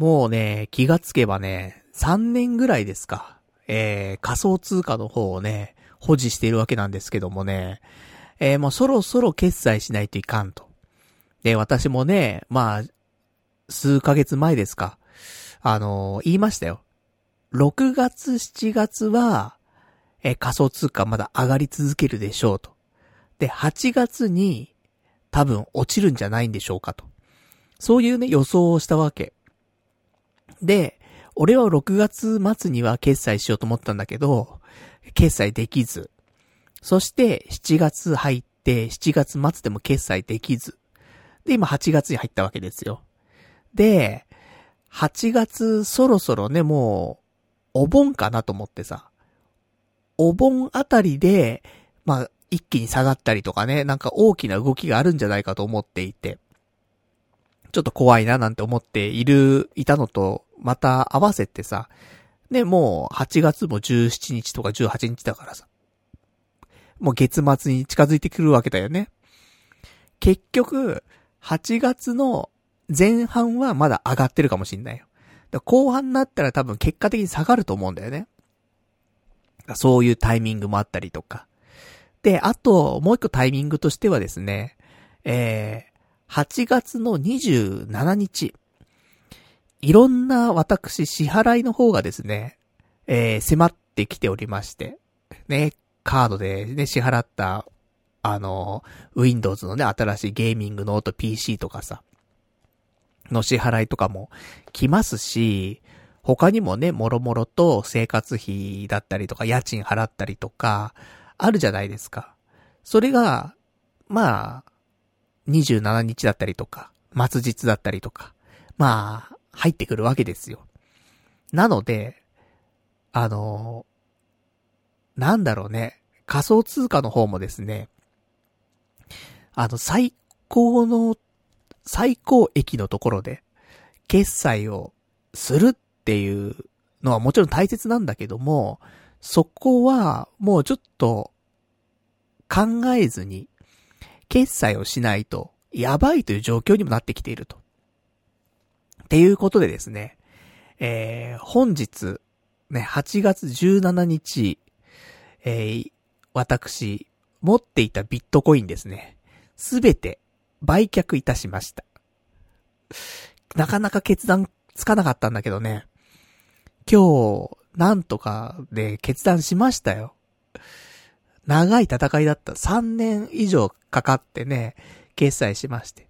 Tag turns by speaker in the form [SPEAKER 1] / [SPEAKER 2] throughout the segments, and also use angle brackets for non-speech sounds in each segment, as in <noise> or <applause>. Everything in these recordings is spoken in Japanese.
[SPEAKER 1] もうね、気がつけばね、3年ぐらいですか。えー、仮想通貨の方をね、保持しているわけなんですけどもね、えー、もうそろそろ決済しないといかんと。で、私もね、まあ、数ヶ月前ですか。あのー、言いましたよ。6月、7月は、えー、仮想通貨まだ上がり続けるでしょうと。で、8月に多分落ちるんじゃないんでしょうかと。そういうね、予想をしたわけ。で、俺は6月末には決済しようと思ったんだけど、決済できず。そして7月入って7月末でも決済できず。で、今8月に入ったわけですよ。で、8月そろそろね、もう、お盆かなと思ってさ。お盆あたりで、まあ、一気に下がったりとかね、なんか大きな動きがあるんじゃないかと思っていて。ちょっと怖いななんて思っている、いたのと、また合わせてさ、ね、もう8月も17日とか18日だからさ。もう月末に近づいてくるわけだよね。結局、8月の前半はまだ上がってるかもしんないよ。後半になったら多分結果的に下がると思うんだよね。そういうタイミングもあったりとか。で、あと、もう一個タイミングとしてはですね、えー、8月の27日。いろんな私支払いの方がですね、えー、迫ってきておりまして、ね、カードでね、支払った、あの、Windows のね、新しいゲーミングノート PC とかさ、の支払いとかも来ますし、他にもね、もろもろと生活費だったりとか、家賃払ったりとか、あるじゃないですか。それが、まあ、27日だったりとか、末日だったりとか、まあ、入ってくるわけですよ。なので、あの、なんだろうね、仮想通貨の方もですね、あの、最高の、最高益のところで、決済をするっていうのはもちろん大切なんだけども、そこは、もうちょっと、考えずに、決済をしないと、やばいという状況にもなってきていると。っていうことでですね、えー、本日、ね、8月17日、えー、私、持っていたビットコインですね、すべて売却いたしました。なかなか決断つかなかったんだけどね、今日、なんとかで決断しましたよ。長い戦いだった。3年以上かかってね、決済しまして。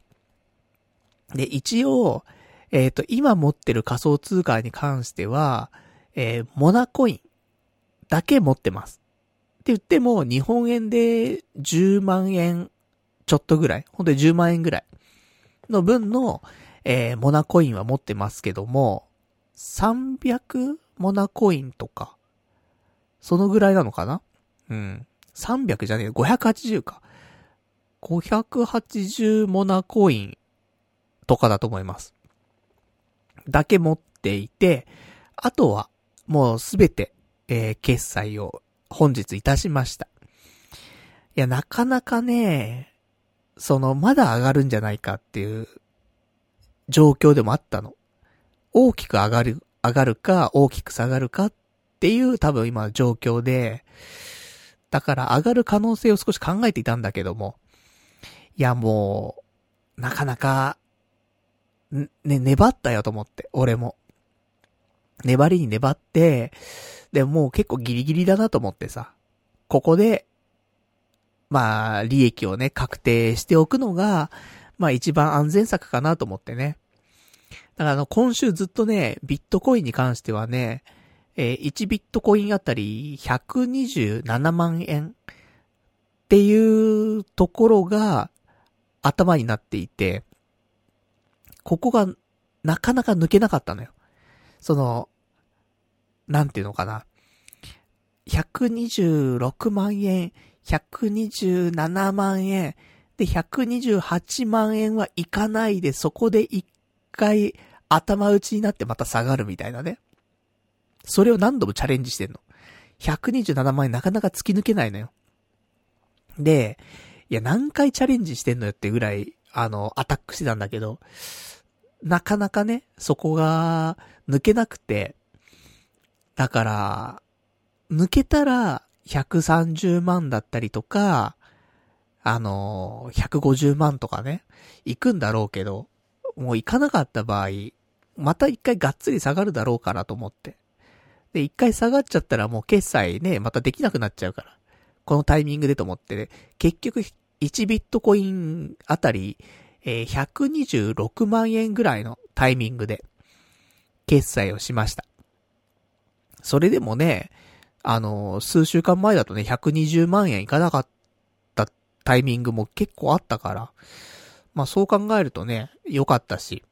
[SPEAKER 1] で、一応、えっ、ー、と、今持ってる仮想通貨に関しては、えー、モナコインだけ持ってます。って言っても、日本円で10万円ちょっとぐらい、ほんとに10万円ぐらいの分の、えー、モナコインは持ってますけども、300モナコインとか、そのぐらいなのかな？うん。300じゃねえ、580か。580モナコインとかだと思います。だけ持っていて、あとは、もうすべて、えー、決済を本日いたしました。いや、なかなかね、その、まだ上がるんじゃないかっていう状況でもあったの。大きく上がる、上がるか、大きく下がるかっていう多分今の状況で、だから上がる可能性を少し考えていたんだけども、いやもう、なかなか、ね、粘ったよと思って、俺も。粘りに粘って、でももう結構ギリギリだなと思ってさ、ここで、まあ、利益をね、確定しておくのが、まあ一番安全策かなと思ってね。だからあの、今週ずっとね、ビットコインに関してはね、えー、1ビットコインあたり127万円っていうところが頭になっていて、ここがなかなか抜けなかったのよ。その、なんていうのかな。126万円、127万円、で、128万円はいかないで、そこで一回頭打ちになってまた下がるみたいなね。それを何度もチャレンジしてんの。127万円なかなか突き抜けないのよ。で、いや、何回チャレンジしてんのよってぐらい、あの、アタックしてたんだけど、なかなかね、そこが抜けなくて、だから、抜けたら130万だったりとか、あのー、150万とかね、行くんだろうけど、もう行かなかった場合、また一回がっつり下がるだろうかなと思って。で、一回下がっちゃったらもう決済ね、またできなくなっちゃうから。このタイミングでと思って、ね、結局1ビットコインあたり、えー、126万円ぐらいのタイミングで決済をしました。それでもね、あのー、数週間前だとね、120万円いかなかったタイミングも結構あったから、まあそう考えるとね、良かったし、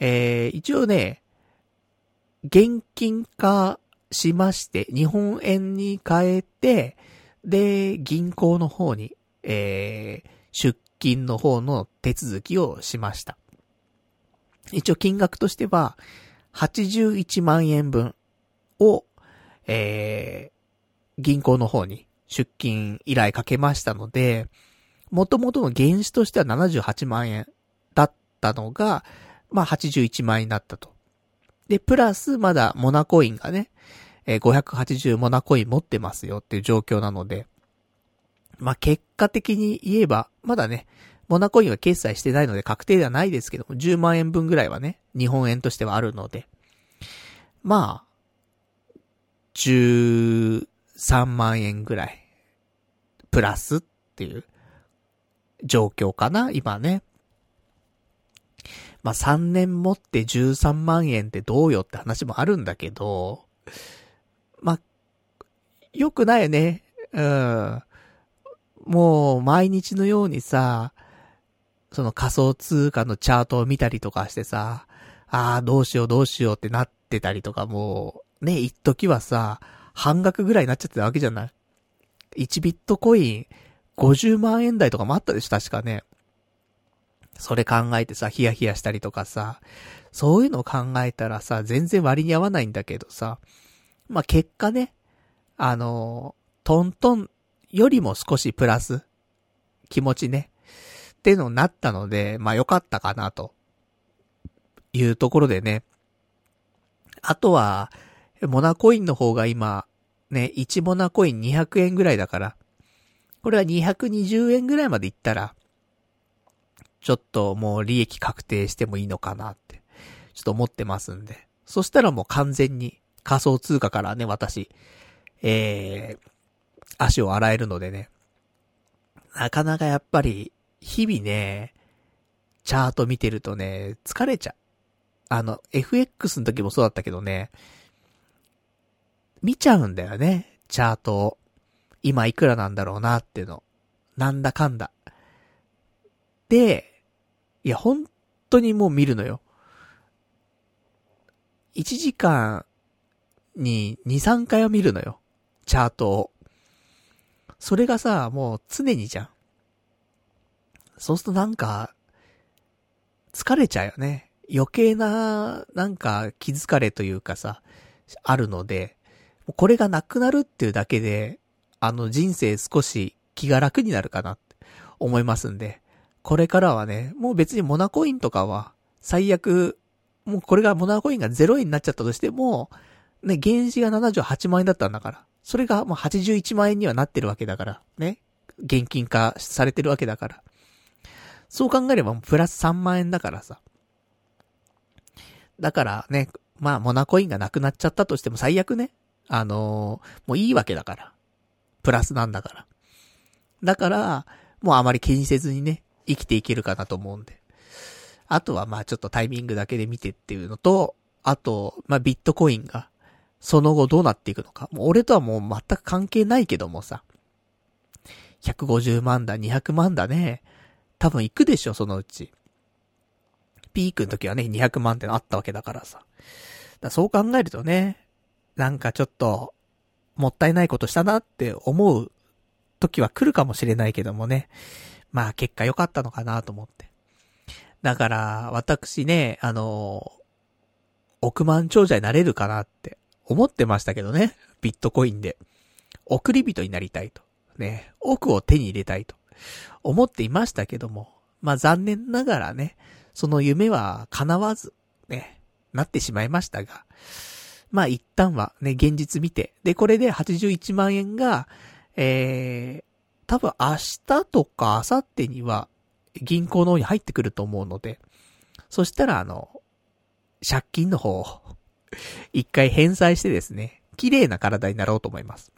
[SPEAKER 1] えー、一応ね、現金化しまして、日本円に変えて、で、銀行の方に、えー、出金の方の手続きをしました。一応金額としては、81万円分を、えー、銀行の方に出金依頼かけましたので、元々の原資としては78万円だったのが、まあ81万円になったと。で、プラスまだモナコインがね、えー、580モナコイン持ってますよっていう状況なので、まあ、結果的に言えば、まだね、モナコインは決済してないので確定ではないですけども、10万円分ぐらいはね、日本円としてはあるので、まあ、13万円ぐらい、プラスっていう状況かな、今ね。まあ、3年持って13万円ってどうよって話もあるんだけど、まあ、良くないね。うん。もう、毎日のようにさ、その仮想通貨のチャートを見たりとかしてさ、ああ、どうしようどうしようってなってたりとかもう、ね、一時はさ、半額ぐらいになっちゃってたわけじゃない ?1 ビットコイン50万円台とかもあったでしょ確かね。それ考えてさ、ヒヤヒヤしたりとかさ、そういうのを考えたらさ、全然割に合わないんだけどさ、まあ、結果ね、あの、トントンよりも少しプラス、気持ちね、ってのになったので、まあ、良かったかな、というところでね。あとは、モナコインの方が今、ね、1モナコイン200円ぐらいだから、これは220円ぐらいまでいったら、ちょっともう利益確定してもいいのかなって、ちょっと思ってますんで。そしたらもう完全に仮想通貨からね、私、えー、足を洗えるのでね。なかなかやっぱり、日々ね、チャート見てるとね、疲れちゃう。あの、FX の時もそうだったけどね、見ちゃうんだよね、チャートを。今いくらなんだろうなっていうの。なんだかんだ。で、いや、本当にもう見るのよ。1時間に2、3回は見るのよ。チャートを。それがさ、もう常にじゃん。そうするとなんか、疲れちゃうよね。余計な、なんか気づかれというかさ、あるので、これがなくなるっていうだけで、あの人生少し気が楽になるかなって思いますんで、これからはね、もう別にモナコインとかは、最悪、もうこれがモナコインが0円になっちゃったとしても、ね、原資が78万円だったんだから。それがもう81万円にはなってるわけだから。ね。現金化されてるわけだから。そう考えればプラス3万円だからさ。だからね、まあモナコインがなくなっちゃったとしても最悪ね。あのー、もういいわけだから。プラスなんだから。だから、もうあまり気にせずにね、生きていけるかなと思うんで。あとはまあちょっとタイミングだけで見てっていうのと、あと、まあビットコインが、その後どうなっていくのか。もう俺とはもう全く関係ないけどもさ。150万だ、200万だね。多分行くでしょ、そのうち。ピークの時はね、200万ってのあったわけだからさ。だそう考えるとね、なんかちょっと、もったいないことしたなって思う時は来るかもしれないけどもね。まあ結果良かったのかなと思って。だから、私ね、あの、億万長者になれるかなって思ってましたけどね。ビットコインで。送り人になりたいと。ね。億を手に入れたいと。思っていましたけども。まあ残念ながらね。その夢は叶わず、ね、なってしまいましたが、まあ一旦はね、現実見て、で、これで81万円が、えー、多分明日とか明後日には銀行の方に入ってくると思うので、そしたらあの、借金の方を <laughs> 一回返済してですね、綺麗な体になろうと思います。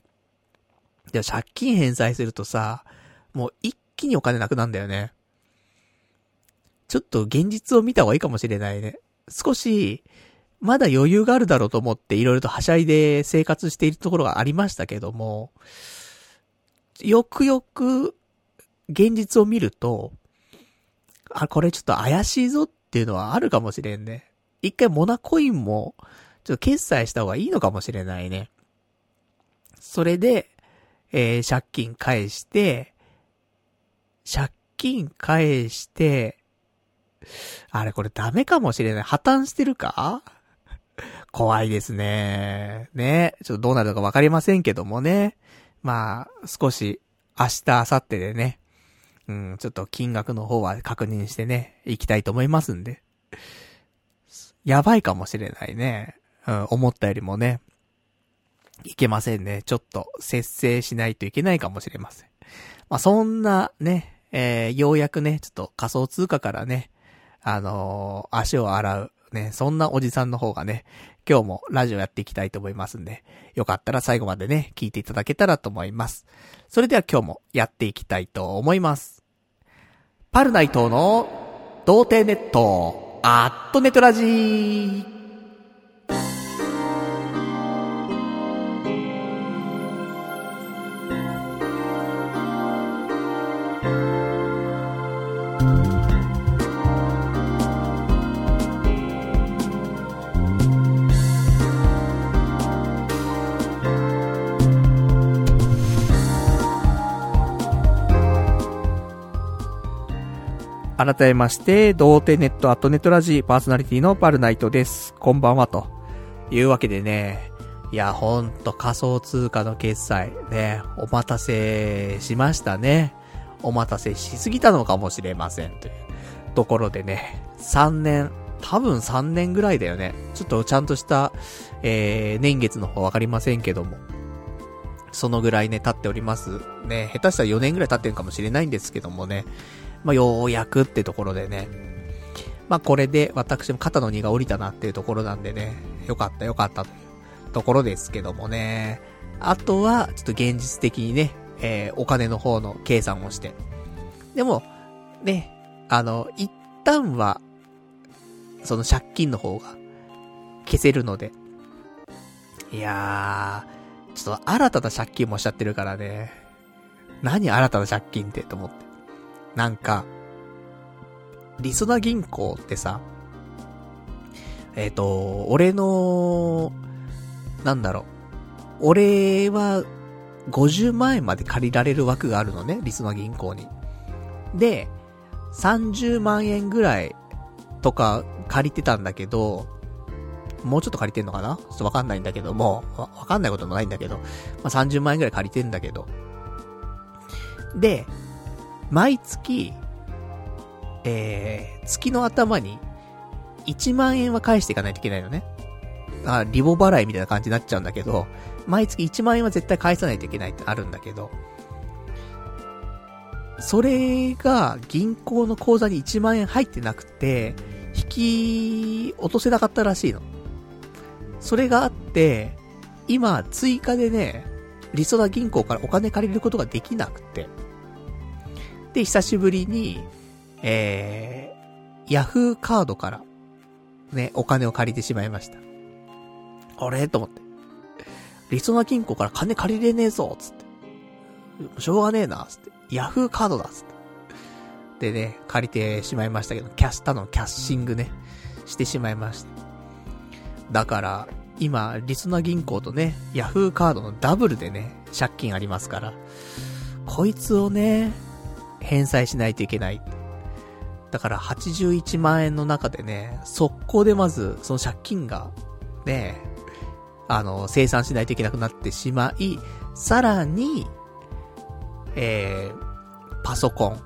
[SPEAKER 1] で、借金返済するとさ、もう一気にお金なくなんだよね。ちょっと現実を見た方がいいかもしれないね。少し、まだ余裕があるだろうと思っていろいろとはしゃいで生活しているところがありましたけども、よくよく現実を見ると、あ、これちょっと怪しいぞっていうのはあるかもしれんね。一回モナコインも、ちょっと決済した方がいいのかもしれないね。それで、えー、借金返して、借金返して、あれこれダメかもしれない。破綻してるか？怖いですね。ね。ちょっとどうなるのかわかりませんけどもね。まあ、少し、明日、明後日でね、うん、ちょっと金額の方は確認してね、行きたいと思いますんで。やばいかもしれないね。うん、思ったよりもね。いけませんね。ちょっと、節制しないといけないかもしれません。まあ、そんなね、えー、ようやくね、ちょっと仮想通貨からね、あのー、足を洗う、ね、そんなおじさんの方がね、今日もラジオやっていきたいと思いますんで、よかったら最後までね、聞いていただけたらと思います。それでは今日もやっていきたいと思います。パルナイトの童貞ネット、アットネトラジー。改めまして、童貞ネットアットネットラジーパーソナリティのパルナイトです。こんばんは、というわけでね、いや、ほんと仮想通貨の決済、ね、お待たせしましたね。お待たせしすぎたのかもしれません。というところでね、3年、多分3年ぐらいだよね。ちょっとちゃんとした、えー、年月の方わかりませんけども。そのぐらいね、経っております。ね、下手したら4年ぐらい経ってるかもしれないんですけどもね。まあ、ようやくってところでね。まあ、これで私も肩の荷が下りたなっていうところなんでね、よかったよかったというところですけどもね。あとは、ちょっと現実的にね、えー、お金の方の計算をして。でも、ね、あの、一旦は、その借金の方が消せるので。いやー、ちょっと新たな借金もしちゃってるからね。何新たな借金ってと思って。なんか、リソナ銀行ってさ、えっ、ー、と、俺の、なんだろう、俺は50万円まで借りられる枠があるのね、リソナ銀行に。で、30万円ぐらいとか借りてたんだけど、もうちょっと借りてんのかな？ちょっとわかんないんだけども、わ、わかんないこともないんだけど、まあ、30万円ぐらい借りてんだけど。で、毎月、えー、月の頭に1万円は返していかないといけないのね。あ、リボ払いみたいな感じになっちゃうんだけど、毎月1万円は絶対返さないといけないってあるんだけど、それが銀行の口座に1万円入ってなくて、引き落とせなかったらしいの。それがあって、今追加でね、リソナ銀行からお金借りることができなくて、で、久しぶりに、えー、ヤフーカードから、ね、お金を借りてしまいました。あれ？と思って。リソナ金庫から金借りれねえぞつって。しょうがねえなつって。ヤフーカードだつって。でね、借りてしまいましたけど、キャスタのキャッシングね、してしまいました。だから、今、リソナ銀行とね、ヤフーカードのダブルでね、借金ありますから、こいつをね、返済しないといけない。だから81万円の中でね、速攻でまずその借金が、ね、あの、生産しないといけなくなってしまい、さらに、えー、パソコン。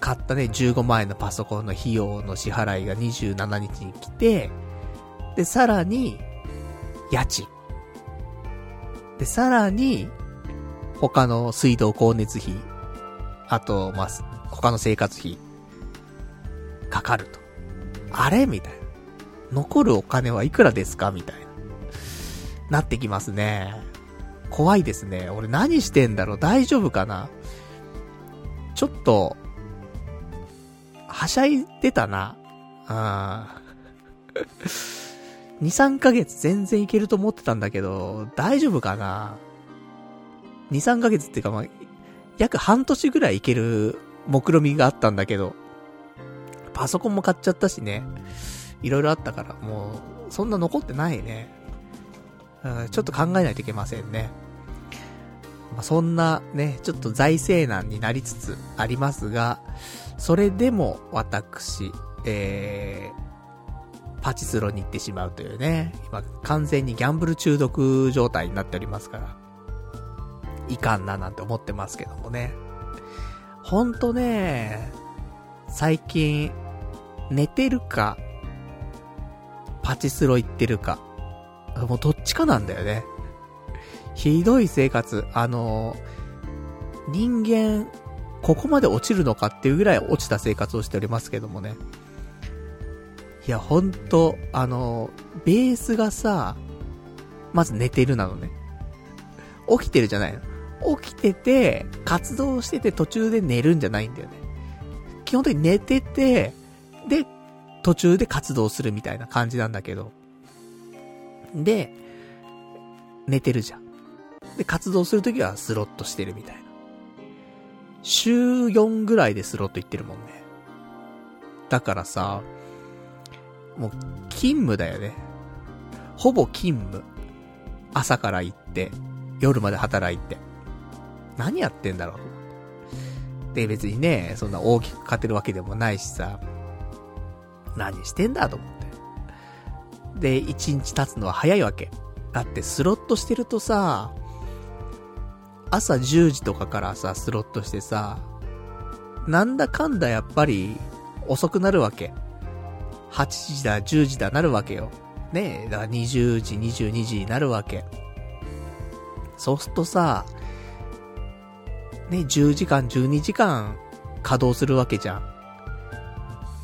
[SPEAKER 1] 買ったね、15万円のパソコンの費用の支払いが27日に来て、で、さらに、家賃。で、さらに、他の水道光熱費、あと、まあ、他の生活費、かかると。あれ？みたいな。残るお金はいくらですか？みたいな。なってきますね。怖いですね。俺何してんだろう？大丈夫かな？ちょっと、はしゃいでたな。うん。<laughs> 2、3ヶ月全然いけると思ってたんだけど、大丈夫かな ?2、3ヶ月っていうかまあ、約半年ぐらいいける目論みがあったんだけど、パソコンも買っちゃったしね。いろいろあったから、もう、そんな残ってないね。うん、ちょっと考えないといけませんね。まあ、そんなね、ちょっと財政難になりつつありますが、それでも私、えー、パチスロに行ってしまうというね、今完全にギャンブル中毒状態になっておりますから、いかんななんて思ってますけどもね。ほんとね、最近、寝てるか、パチスロ行ってるか、もうどっちかなんだよね。ひどい生活、あの人間、ここまで落ちるのかっていうぐらい落ちた生活をしておりますけどもね。いや、ほんと、あの、ベースがさ、まず寝てるなのね。起きてるじゃないの。起きてて、活動してて途中で寝るんじゃないんだよね。基本的に寝てて、で、途中で活動するみたいな感じなんだけど。で、寝てるじゃん。で、活動するときはスロットしてるみたいな。週4ぐらいでスロット行ってるもんね。だからさ、もう、勤務だよね。ほぼ勤務。朝から行って、夜まで働いて。何やってんだろう？で、別にね、そんな大きく勝てるわけでもないしさ。何してんだと思って。で、一日経つのは早いわけ。だってスロットしてるとさ、朝10時とかからさ、スロットしてさ、なんだかんだやっぱり遅くなるわけ。8時だ、10時だなるわけよ。ねえ、だから20時、22時になるわけ。そうするとさ、ね、10時間、12時間稼働するわけじゃん。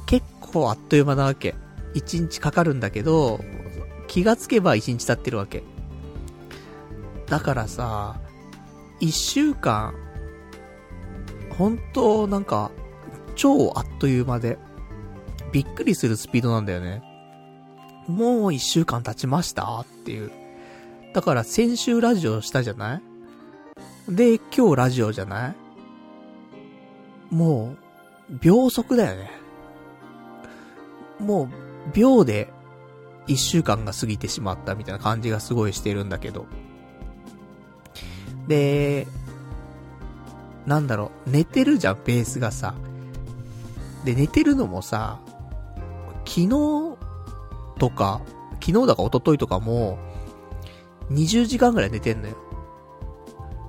[SPEAKER 1] 結構あっという間なわけ。1日かかるんだけど、気がつけば1日経ってるわけ。だからさ、1週間、本当なんか、超あっという間で、びっくりするスピードなんだよね。もう一週間経ちましたっていう。だから先週ラジオしたじゃないで、今日ラジオじゃない？もう、秒速だよね。もう、秒で、一週間が過ぎてしまったみたいな感じがすごいしてるんだけど。で、なんだろう、寝てるじゃん、ベースがさ。で、寝てるのもさ、昨日とか、昨日だか一昨日とかも、20時間ぐらい寝てんのよ。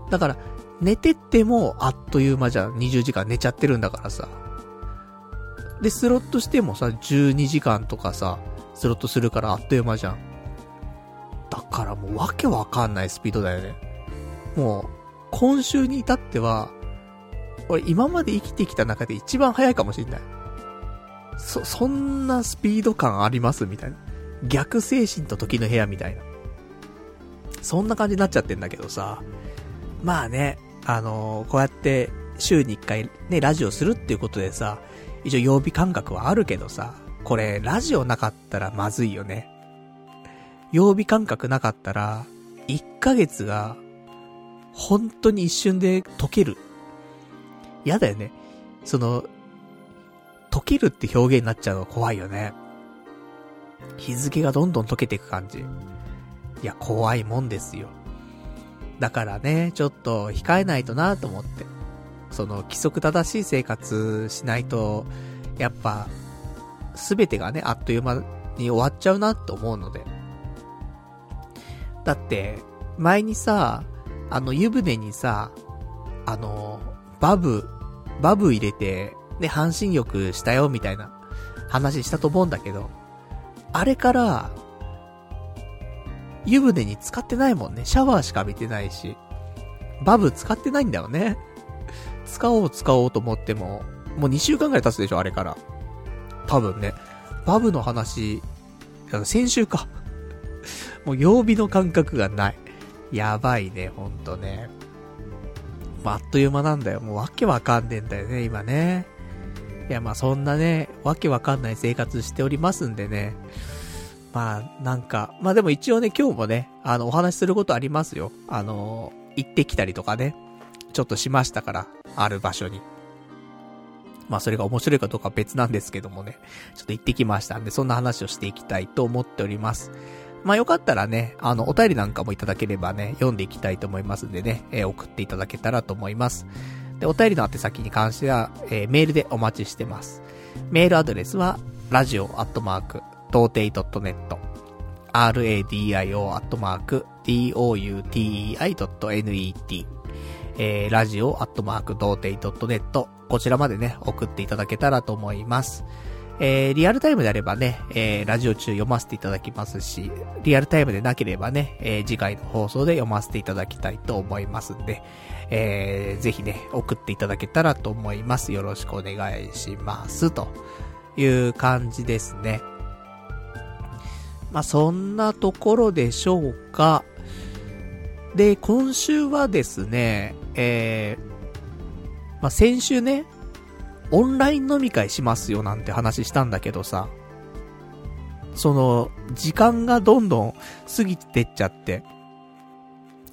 [SPEAKER 1] だから、寝てってもあっという間じゃん。20時間寝ちゃってるんだからさ。で、スロットしてもさ、12時間とかさ、スロットするからあっという間じゃん。だからもうわけわかんないスピードだよね。もう、今週に至っては、俺今まで生きてきた中で一番早いかもしんない。そ、そんなスピード感ありますみたいな。逆精神と時の部屋みたいな。そんな感じになっちゃってんだけどさ。まあね、あのー、こうやって週に一回ね、ラジオするっていうことでさ、一応曜日感覚はあるけどさ、これラジオなかったらまずいよね。曜日感覚なかったら、1ヶ月が、本当に一瞬で解ける。嫌だよね。その、溶けるって表現になっちゃうの怖いよね。日付がどんどん溶けていく感じ。いや、怖いもんですよ。だからね、ちょっと控えないとなと思って。その、規則正しい生活しないと、やっぱ、すべてがね、あっという間に終わっちゃうなと思うので。だって、前にさ、あの湯船にさ、あの、バブ、バブ入れて、で、半身浴したよ、みたいな話したと思うんだけど、あれから、湯船に使ってないもんね。シャワーしか浴びてないし。バブ使ってないんだよね。使おう使おうと思っても、もう2週間ぐらい経つでしょ、あれから。多分ね。バブの話、先週か。もう曜日の感覚がない。やばいね、ほんとね。あっという間なんだよ。もうわけわかんねえんだよね、今ね。いや、まあそんなね、わけわかんない生活しておりますんでね。まあ、なんか、まあでも一応ね、今日もね、あの、お話しすることありますよ。あの、行ってきたりとかね、ちょっとしましたから、ある場所に。まあそれが面白いかどうかは別なんですけどもね、ちょっと行ってきましたんで、そんな話をしていきたいと思っております。まあよかったらね、あの、お便りなんかもいただければね、読んでいきたいと思いますんでね、えー、送っていただけたらと思います。で、お便りの宛先に関しては、えー、メールでお待ちしてます。メールアドレスは、ラジオアットマーク、アットマーク、doutei.net、えー、ラジオアットマーク、童貞 .net、こちらまでね、送っていただけたらと思います。えー、リアルタイムであればね、えー、ラジオ中読ませていただきますし、リアルタイムでなければね、えー、次回の放送で読ませていただきたいと思いますんで、えー、ぜひね、送っていただけたらと思います。よろしくお願いします。という感じですね。まあ、そんなところでしょうか。で、今週はですね、えー、まあ、先週ね、オンライン飲み会しますよなんて話したんだけどさ、その、時間がどんどん過ぎてっちゃって、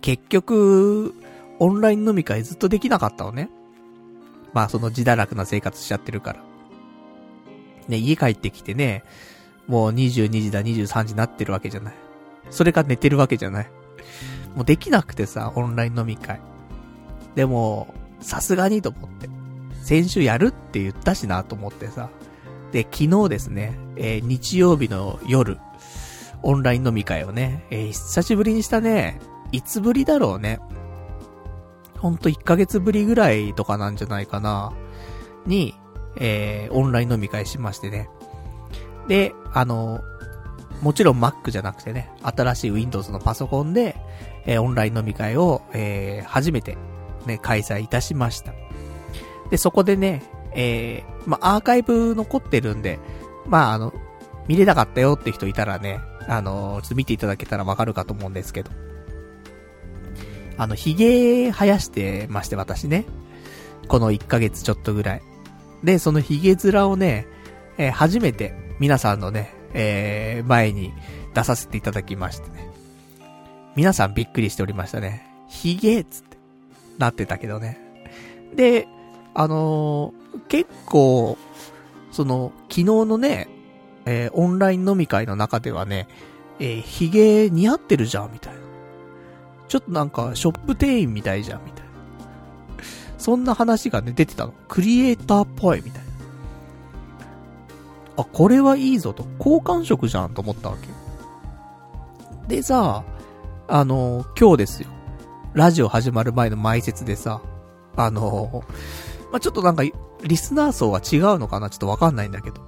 [SPEAKER 1] 結局、オンライン飲み会ずっとできなかったのね。まあその自堕落な生活しちゃってるから。ね、家帰ってきてね、もう22時だ23時になってるわけじゃない。それが寝てるわけじゃない。もうできなくてさ、オンライン飲み会。でも、さすがにと思って。先週やるって言ったしなと思ってさ。で、昨日ですね、えー、日曜日の夜、オンライン飲み会をね、えー、久しぶりにしたね。いつぶりだろうね。ほんと1ヶ月ぶりぐらいとかなんじゃないかな。に、えー、オンライン飲み会しましてね。で、あの、もちろん Mac じゃなくてね、新しい Windows のパソコンで、えー、オンライン飲み会を、えー、初めて、ね、開催いたしました。で、そこでね、えー、まアーカイブ残ってるんで、まあ、あの、見れなかったよって人いたらね、あの、ちょっと見ていただけたらわかるかと思うんですけど。あの、髭生やしてまして、私ね。この1ヶ月ちょっとぐらい。で、その髭面をね、えー、初めて皆さんのね、えー、前に出させていただきましてね。皆さんびっくりしておりましたね。髭つって、なってたけどね。で、あのー、結構、その、昨日のね、えー、オンライン飲み会の中ではね、えー、髭似合ってるじゃん、みたいな。ちょっとなんか、ショップ店員みたいじゃん、みたいな。そんな話がね、出てたの。クリエイターっぽい、みたいな。あ、これはいいぞと。好感触じゃん、と思ったわけ。でさ、あの、今日ですよ。ラジオ始まる前の前説でさ、あの、まあ、ちょっとなんか、リスナー層は違うのかなちょっとわかんないんだけど。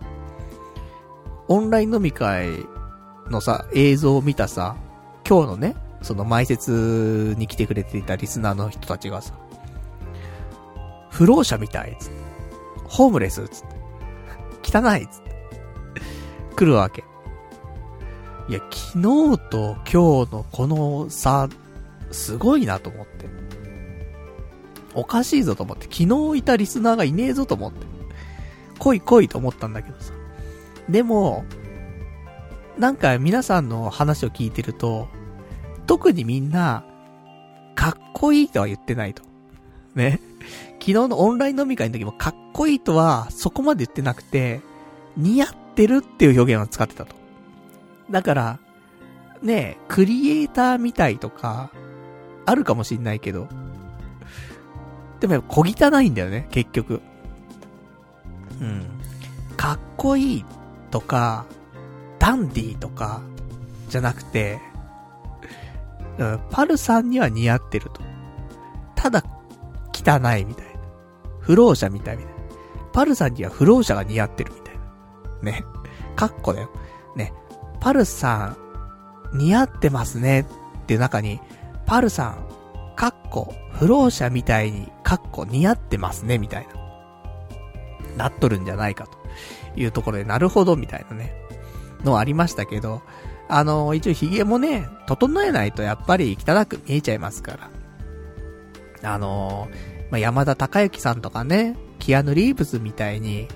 [SPEAKER 1] オンライン飲み会のさ、映像を見たさ、今日のね、その埋設に来てくれていたリスナーの人たちがさ、不老者みたい、つって。ホームレス、つって。汚い、つって。来るわけ。いや、昨日と今日のこの差、すごいなと思って。おかしいぞと思って。昨日いたリスナーがいねえぞと思って。来い来いと思ったんだけどさ。でも、なんか皆さんの話を聞いてると、特にみんな、かっこいいとは言ってないと。ね。昨日のオンライン飲み会の時もかっこいいとはそこまで言ってなくて、似合ってるっていう表現を使ってたと。だから、ねえクリエイターみたいとか、あるかもしんないけど、でもやっぱ小汚いんだよね、結局。うん。かっこいいとか、ダンディーとか、じゃなくて、うん、パルさんには似合ってると。ただ、汚いみたいな。不老者みたいみたいな。パルさんには不老者が似合ってるみたいな。ね。かっこだよ。ね。パルさん、似合ってますねっていう中に、パルさん、かっこ、不老者みたいに、かっこ似合ってますね、みたいな。なっとるんじゃないかというところで、なるほど、みたいなね。のありましたけど、あの、一応髭もね、整えないとやっぱり汚く見えちゃいますから。あの、まあ、山田孝之さんとかね、キアヌ・リーブスみたいに、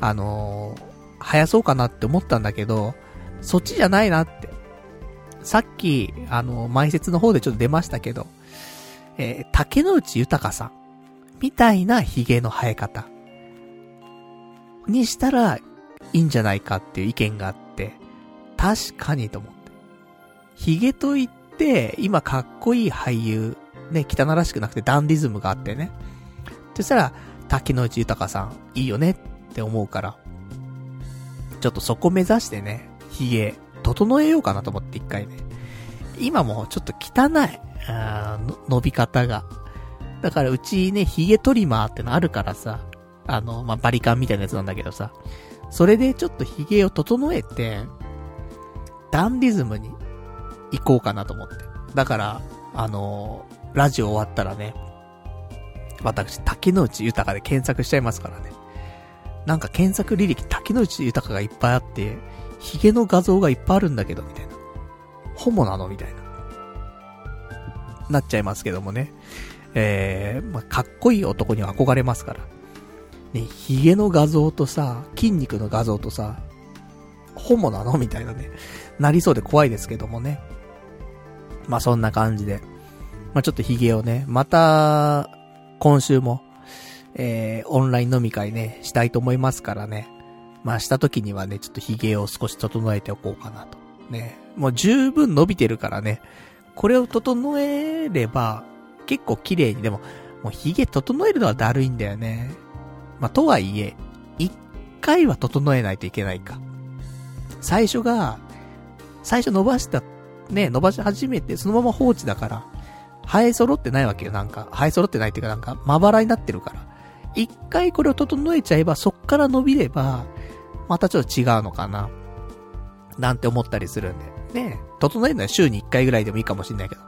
[SPEAKER 1] あの生やそうかなって思ったんだけど、そっちじゃないなって。さっき、あの、前説の方でちょっと出ましたけど、えー、竹之内豊さん、みたいな髭の生え方、にしたら、いいんじゃないかっていう意見があって、確かにと思って。髭と言って、今かっこいい俳優、ね、汚らしくなくてダンディズムがあってね。そしたら、竹之内豊さん、いいよねって思うから、ちょっとそこ目指してね、髭、整えようかなと思って一回ね。今もちょっと汚い。あ伸び方が。だからうちね、髭トリマーってのあるからさ、あの、まあ、バリカンみたいなやつなんだけどさ、それでちょっと髭を整えて、ダンディズムに行こうかなと思って。だから、あのー、ラジオ終わったらね、私、竹之内豊かで検索しちゃいますからね。なんか検索履歴竹之内豊がいっぱいあって、髭の画像がいっぱいあるんだけど、みたいな。ホモなの？みたいな。なっちゃいますけどもね。えー、まあ、かっこいい男には憧れますから。ね、髭の画像とさ、筋肉の画像とさ、ホモなの？みたいなね。なりそうで怖いですけどもね。まあ、そんな感じで。まあ、ちょっと髭をね、また、今週も、えー、オンライン飲み会ね、したいと思いますからね。まあ、した時にはね、ちょっと髭を少し整えておこうかなと。ね。もう十分伸びてるからね。これを整えれば、結構綺麗に、でも、もう髭整えるのはだるいんだよね。まあ、とはいえ、一回は整えないといけないか。最初が、最初伸ばした、ね、伸ばし始めて、そのまま放置だから、生え揃ってないわけよ、なんか。生え揃ってないっていうかなんか、まばらになってるから。一回これを整えちゃえば、そっから伸びれば、またちょっと違うのかな。なんて思ったりするんで。ね整えるのは週に一回ぐらいでもいいかもしんないけど。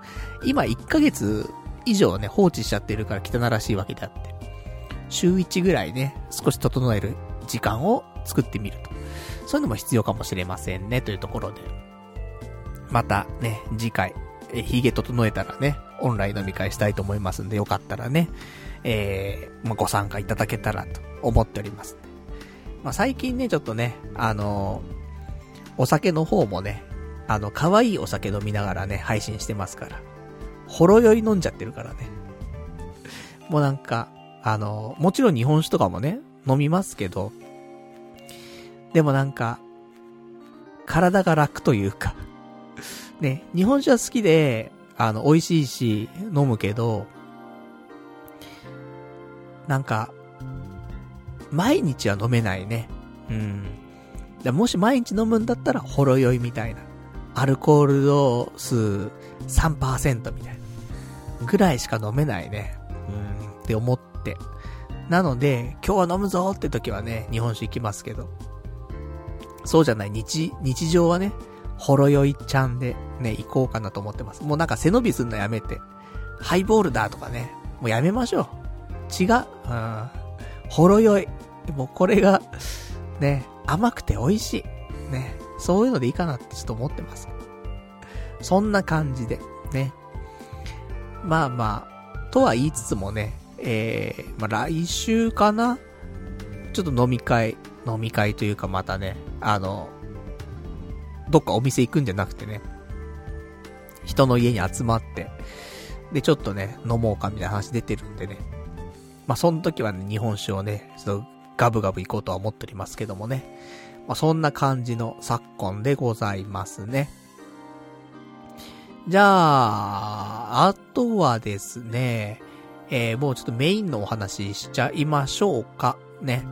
[SPEAKER 1] 今1ヶ月以上ね、放置しちゃってるから汚らしいわけであって。週1ぐらいね、少し整える時間を作ってみると。そういうのも必要かもしれませんね、というところで。またね、次回、え、髭整えたらね、オンライン飲み会したいと思いますんで、よかったらね、えー、まあ、ご参加いただけたらと思っております。まあ、最近ね、ちょっとね、あのー、お酒の方もね、あの、可愛いお酒飲みながらね、配信してますから。ほろ酔い飲んじゃってるからね。もうなんか、あのー、もちろん日本酒とかもね、飲みますけど、でもなんか、体が楽というかね、日本酒は好きで、あの、美味しいし、飲むけど、なんか、毎日は飲めないね。うん。もし毎日飲むんだったら、ほろ酔いみたいな。アルコール度数3%みたいな。ぐらいしか飲めないね。うん。って思って。なので、今日は飲むぞって時はね、日本酒行きますけど。そうじゃない日、日常はね、ほろ酔いちゃんでね、行こうかなと思ってます。もうなんか背伸びすんのやめて、ハイボールだとかね、もうやめましょう。違う。うん。ほろ酔い。もうこれが、ね、甘くて美味しい。ね。そういうのでいいかなってちょっと思ってます。そんな感じで、ね。まあまあ、とは言いつつもね、えー、まあ来週かな？ちょっと飲み会、飲み会というかまたね、あの、どっかお店行くんじゃなくてね、人の家に集まって、で、ちょっとね、飲もうかみたいな話出てるんでね。まあ、その時はね、日本酒をね、ちょっとガブガブ行こうとは思っておりますけどもね。まあ、そんな感じの昨今でございますね。じゃあ、あとはですね、えー、もうちょっとメインのお話しちゃいましょうか。ね。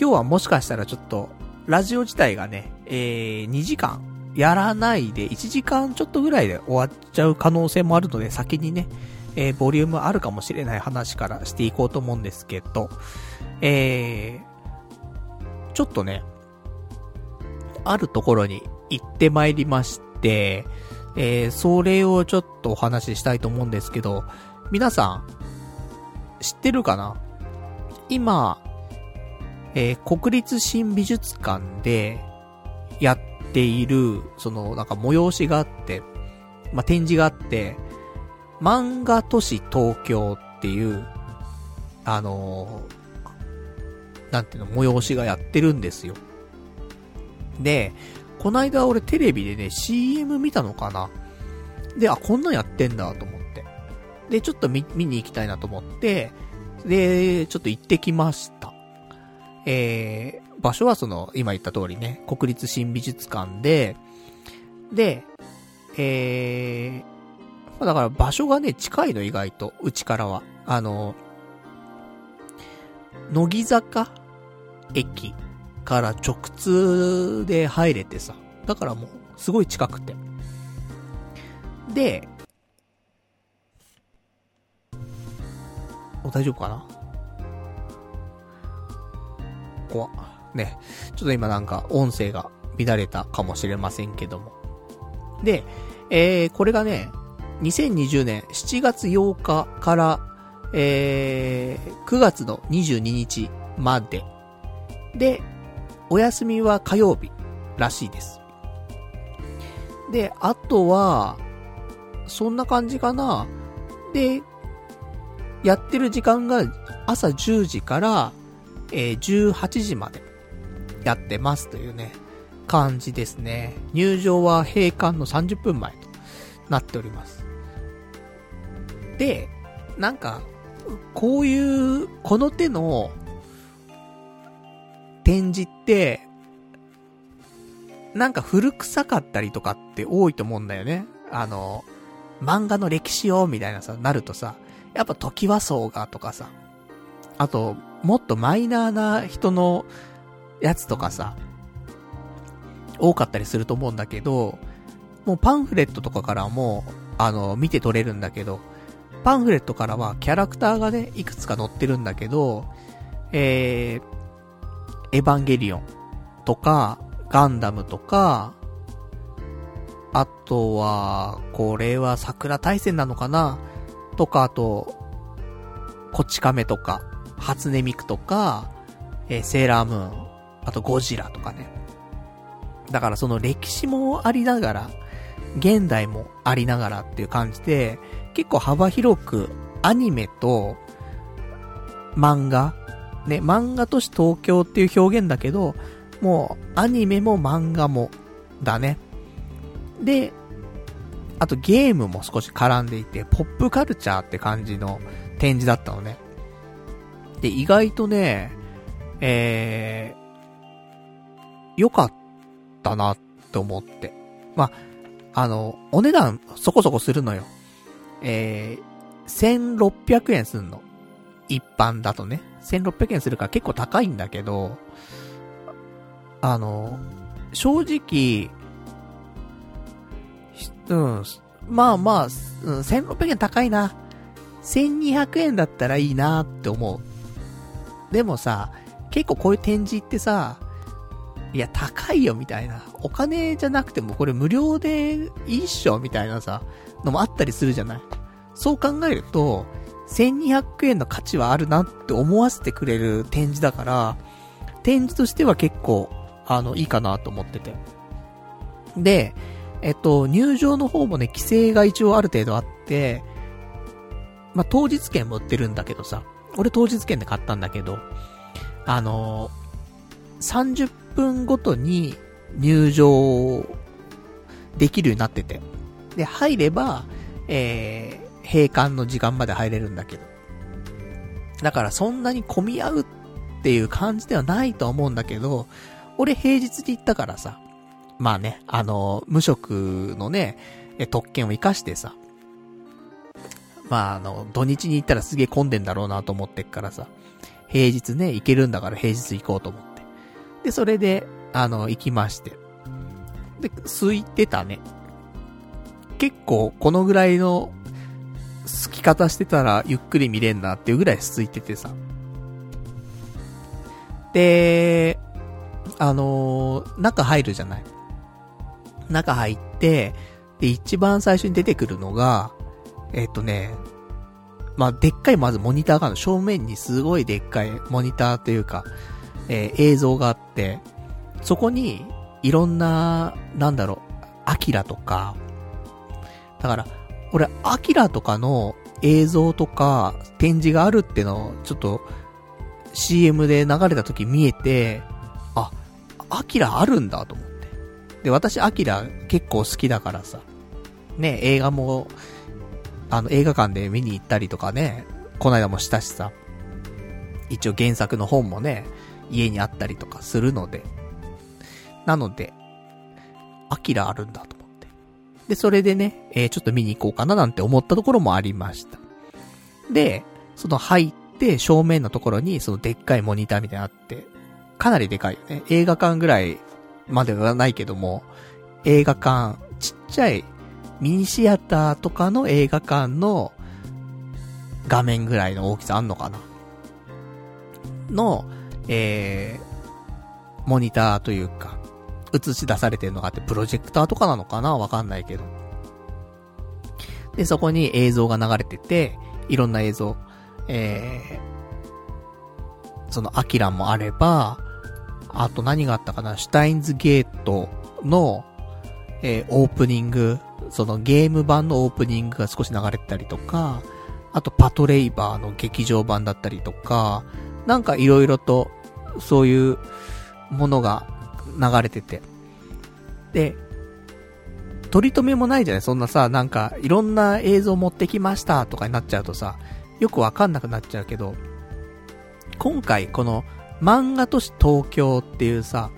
[SPEAKER 1] 今日はもしかしたらちょっと、ラジオ自体がね、えー、2時間やらないで1時間ちょっとぐらいで終わっちゃう可能性もあるので、先にね、えー、ボリュームあるかもしれない話からしていこうと思うんですけど、えー、ちょっとね、あるところに行ってまいりまして、えー、それをちょっとお話ししたいと思うんですけど、皆さん、知ってるかな？今、えー、国立新美術館でやっている、その、なんか催しがあって、まあ、展示があって、漫画都市東京っていう、あのー、なんていうの、催しがやってるんですよ。で、こないだ俺テレビでね、CM 見たのかなで、あ、こんなんやってんだと思って。で、ちょっと見、見に行きたいなと思って、で、ちょっと行ってきました。えー、場所はその、今言った通りね、国立新美術館で、で、えー、まだから場所がね、近いの意外と、うちからは。あの、乃木坂駅から直通で入れてさ。だからもう、すごい近くて。で、お、大丈夫かな？怖ね。ちょっと今なんか音声が乱れたかもしれませんけども。で、えー、これがね、2020年7月8日から、えー、9月の22日まで。で、お休みは火曜日らしいです。で、あとは、そんな感じかな。で、やってる時間が朝10時から、えー、18時までやってますというね、感じですね。入場は閉館の30分前となっております。で、なんか、こういう、この手の展示って、なんか古臭かったりとかって多いと思うんだよね。あの、漫画の歴史を、みたいなさ、なるとさ、やっぱ時はそうがとかさ、あと、もっとマイナーな人のやつとかさ、多かったりすると思うんだけど、もうパンフレットとかからも、あの、見て取れるんだけど、パンフレットからはキャラクターがね、いくつか載ってるんだけど、えー、エヴァンゲリオンとか、ガンダムとか、あとは、これは桜大戦なのかなとか、あと、こち亀とか、初音ミクとか、えー、セーラームーン、あとゴジラとかね。だからその歴史もありながら、現代もありながらっていう感じで、結構幅広くアニメと漫画、ね、漫画都市東京っていう表現だけど、もうアニメも漫画もだね。で、あとゲームも少し絡んでいて、ポップカルチャーって感じの展示だったのね。で、意外とね、えー、良かったなって思って。まあ、あの、お値段そこそこするのよ。えー、1600円すんの。一般だとね。1600円するから結構高いんだけど、あの、正直、うん、まあまあ、うん、1600円高いな。1200円だったらいいなって思う。でもさ、結構こういう展示ってさ、いや、高いよみたいな。お金じゃなくてもこれ無料でいいっしょみたいなさ、のもあったりするじゃない。そう考えると、1200円の価値はあるなって思わせてくれる展示だから、展示としては結構、あの、いいかなと思ってて。で、えっと、入場の方もね、規制が一応ある程度あって、まあ、当日券も売ってるんだけどさ、俺当日券で買ったんだけど、あのー、30分ごとに入場できるようになってて。で、入れば、えー、閉館の時間まで入れるんだけど。だからそんなに混み合うっていう感じではないと思うんだけど、俺平日に行ったからさ、まあね、あの、無職のね、特権を活かしてさ、まああの、土日に行ったらすげえ混んでんだろうなと思ってっからさ、平日ね、行けるんだから平日行こうと思って。で、それで、あの、行きまして。で、空いてたね。結構、このぐらいの好き方してたらゆっくり見れんなっていうぐらい空いててさ。で、あのー、中入るじゃない。中入って、で、一番最初に出てくるのが、えっ、とね、まあ、でっかいまずモニターがある正面にすごいでっかいモニターというか、えー、映像があって、そこに、いろんな、なんだろう、アキラとか、だから、俺、アキラとかの映像とか展示があるってのを、ちょっと CM で流れた時見えて、あ、アキラあるんだと思って。で、私、アキラ結構好きだからさ、ね、映画も、あの、映画館で見に行ったりとかね、こないだもしたしさ、一応原作の本もね、家にあったりとかするので、なので、アキラあるんだと。で、それでね、えー、ちょっと見に行こうかななんて思ったところもありました。で、その入って正面のところにそのでっかいモニターみたいなのあって、かなりでかいよね。映画館ぐらいまではないけども、映画館、ちっちゃいミニシアターとかの映画館の画面ぐらいの大きさあんのかな？の、えー、モニターというか、映し出されてるのがあって、プロジェクターとかなのかな？わかんないけど。で、そこに映像が流れてて、いろんな映像、えー、そのアキラもあれば、あと何があったかな？シュタインズゲートの、えー、オープニング、そのゲーム版のオープニングが少し流れてたりとか、あとパトレイバーの劇場版だったりとか、なんか色々と、そういうものが流れてて。で、取り留めもないじゃない？そんなさ、なんか、いろんな映像持ってきましたとかになっちゃうとさ、よくわかんなくなっちゃうけど、今回この漫画都市東京っていうさ、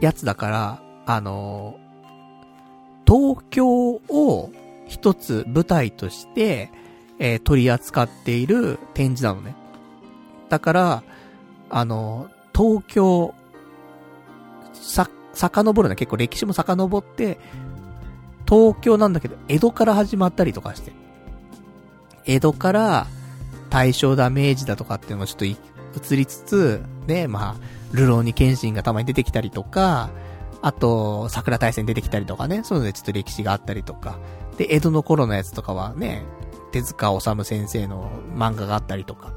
[SPEAKER 1] やつだから、あの東京を一つ舞台として、えー、取り扱っている展示なのね。だから、あの東京さ、遡るのは結構歴史も遡って、東京なんだけど、江戸から始まったりとかして。江戸から大正ダメージだとかっていうのもちょっと映りつつ、ね、まあ、ルローニケンシンがたまに出てきたりとか、あと、桜大戦出てきたりとかね、そういうのでちょっと歴史があったりとか。で、江戸の頃のやつとかはね、手塚治虫先生の漫画があったりとか。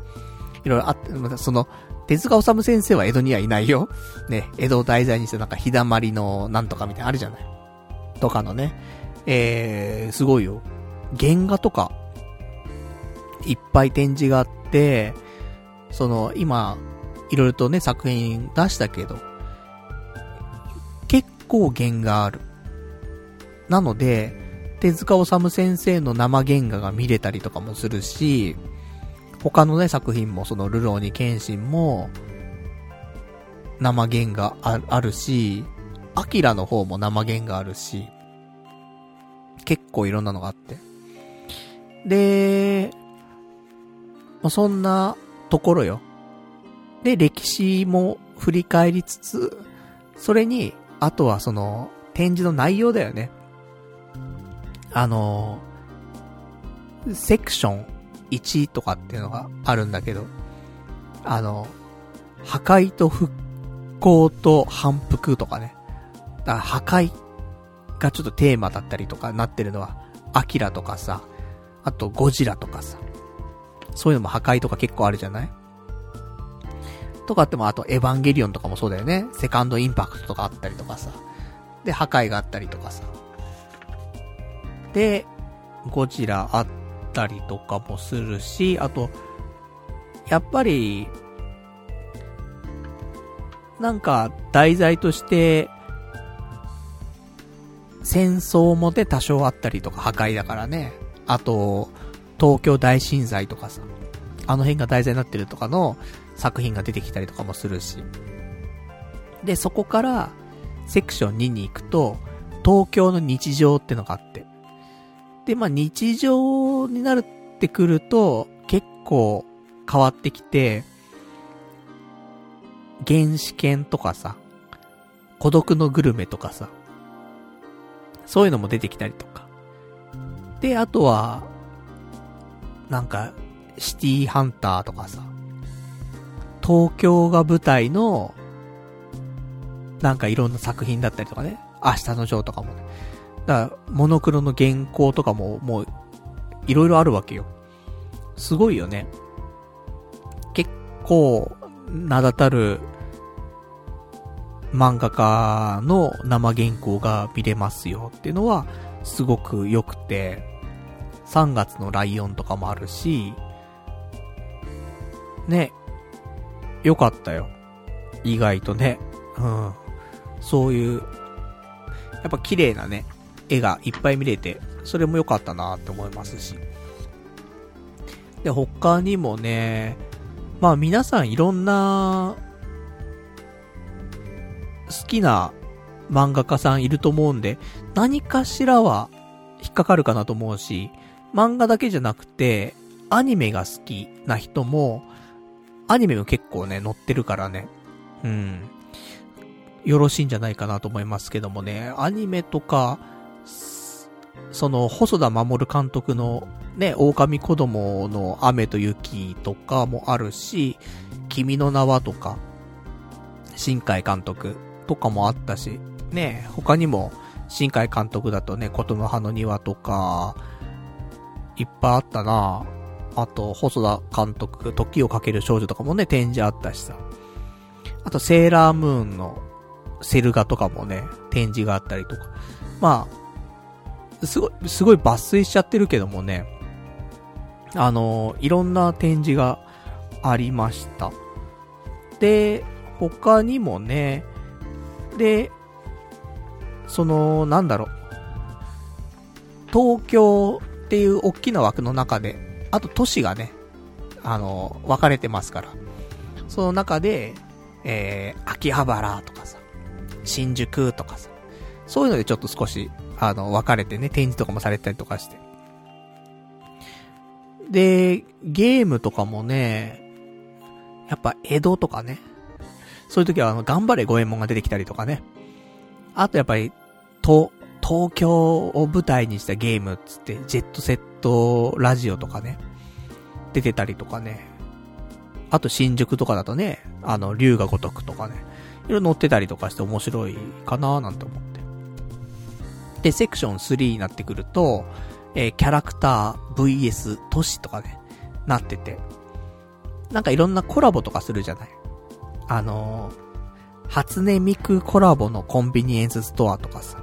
[SPEAKER 1] いろいろあって、まその、手塚治虫先生は江戸にはいないよ。ね、江戸を題材にしてなんか日だまりのなんとかみたいなあるじゃない。とかのね。えー、すごいよ。原画とか、いっぱい展示があって、その、今、いろいろとね、作品出したけど、結構原画ある。なので、手塚治虫先生の生原画が見れたりとかもするし、他のね、作品も、その、ルローニケンシンも、生弦がああるし、アキラの方も生弦があるし、結構いろんなのがあって。で、まあ、そんなところよ。で、歴史も振り返りつつ、それに、あとはその、展示の内容だよね。あの、セクション1とかっていうのがあるんだけど、あの、破壊と復興と反復とかね。だから破壊がちょっとテーマだったりとかなってるのは、アキラとかさ、あとゴジラとかさ、そういうのも破壊とか結構あるじゃない？とかっても、あとエヴァンゲリオンとかもそうだよね。セカンドインパクトとかあったりとかさ。で、破壊があったりとかさ。で、ゴジラあっったりとかもするし、あと、やっぱり、なんか、題材として、戦争もで多少あったりとか破壊だからね。あと、東京大震災とかさ、あの辺が題材になってるとかの作品が出てきたりとかもするし。で、そこから、セクション2に行くと、東京の日常ってのがあって。で、まあ日常になるってくると、結構変わってきて、原始犬とかさ、孤独のグルメとかさ、そういうのも出てきたりとか。で、あとは、なんか、シティハンターとかさ、東京が舞台の、なんかいろんな作品だったりとかね、明日のジョーとかもね。だから、モノクロの原稿とかも、もう、いろいろあるわけよ。すごいよね。結構、名だたる、漫画家の生原稿が見れますよっていうのは、すごく良くて、3月のライオンとかもあるし、ね、良かったよ。意外とね。うん。そういう、やっぱ綺麗なね、絵がいっぱい見れて、それも良かったなって思いますし。で、他にもね、まあ皆さんいろんな、好きな漫画家さんいると思うんで、何かしらは引っかかるかなと思うし、漫画だけじゃなくて、アニメが好きな人も、アニメも結構ね、載ってるからね。うん。よろしいんじゃないかなと思いますけどもね、アニメとか、その、細田守監督のね、狼子供の雨と雪とかもあるし、君の名はとか、新海監督とかもあったし、ね、他にも、新海監督だとね、琴の葉の庭とか、いっぱいあったなあと、細田監督、時をかける少女とかもね、展示あったしさ。あと、セーラームーンのセル画とかもね、展示があったりとか。まあ、すごい、すごい抜粋しちゃってるけどもね、あの、いろんな展示がありました。で、他にもね、で、その、なんだろう、東京っていう大きな枠の中で、あと都市がね、あの、分かれてますから。その中で、えー、秋葉原とかさ、新宿とかさ、そういうのでちょっと少し、あの、分かれてね、展示とかもされたりとかして。で、ゲームとかもね、やっぱ江戸とかね、そういう時はあの、頑張れ五右衛門が出てきたりとかね。あとやっぱり、と、東京を舞台にしたゲームっつって、ジェットセットラジオとかね、出てたりとかね。あと新宿とかだとね、あの、竜が如くとかね、いろいろ載ってたりとかして面白いかなーなんて思って。で、セクション3になってくると、えー、キャラクター VS 都市とかね、なってて。なんかいろんなコラボとかするじゃない。あのー、初音ミクコラボのコンビニエンスストアとかさ。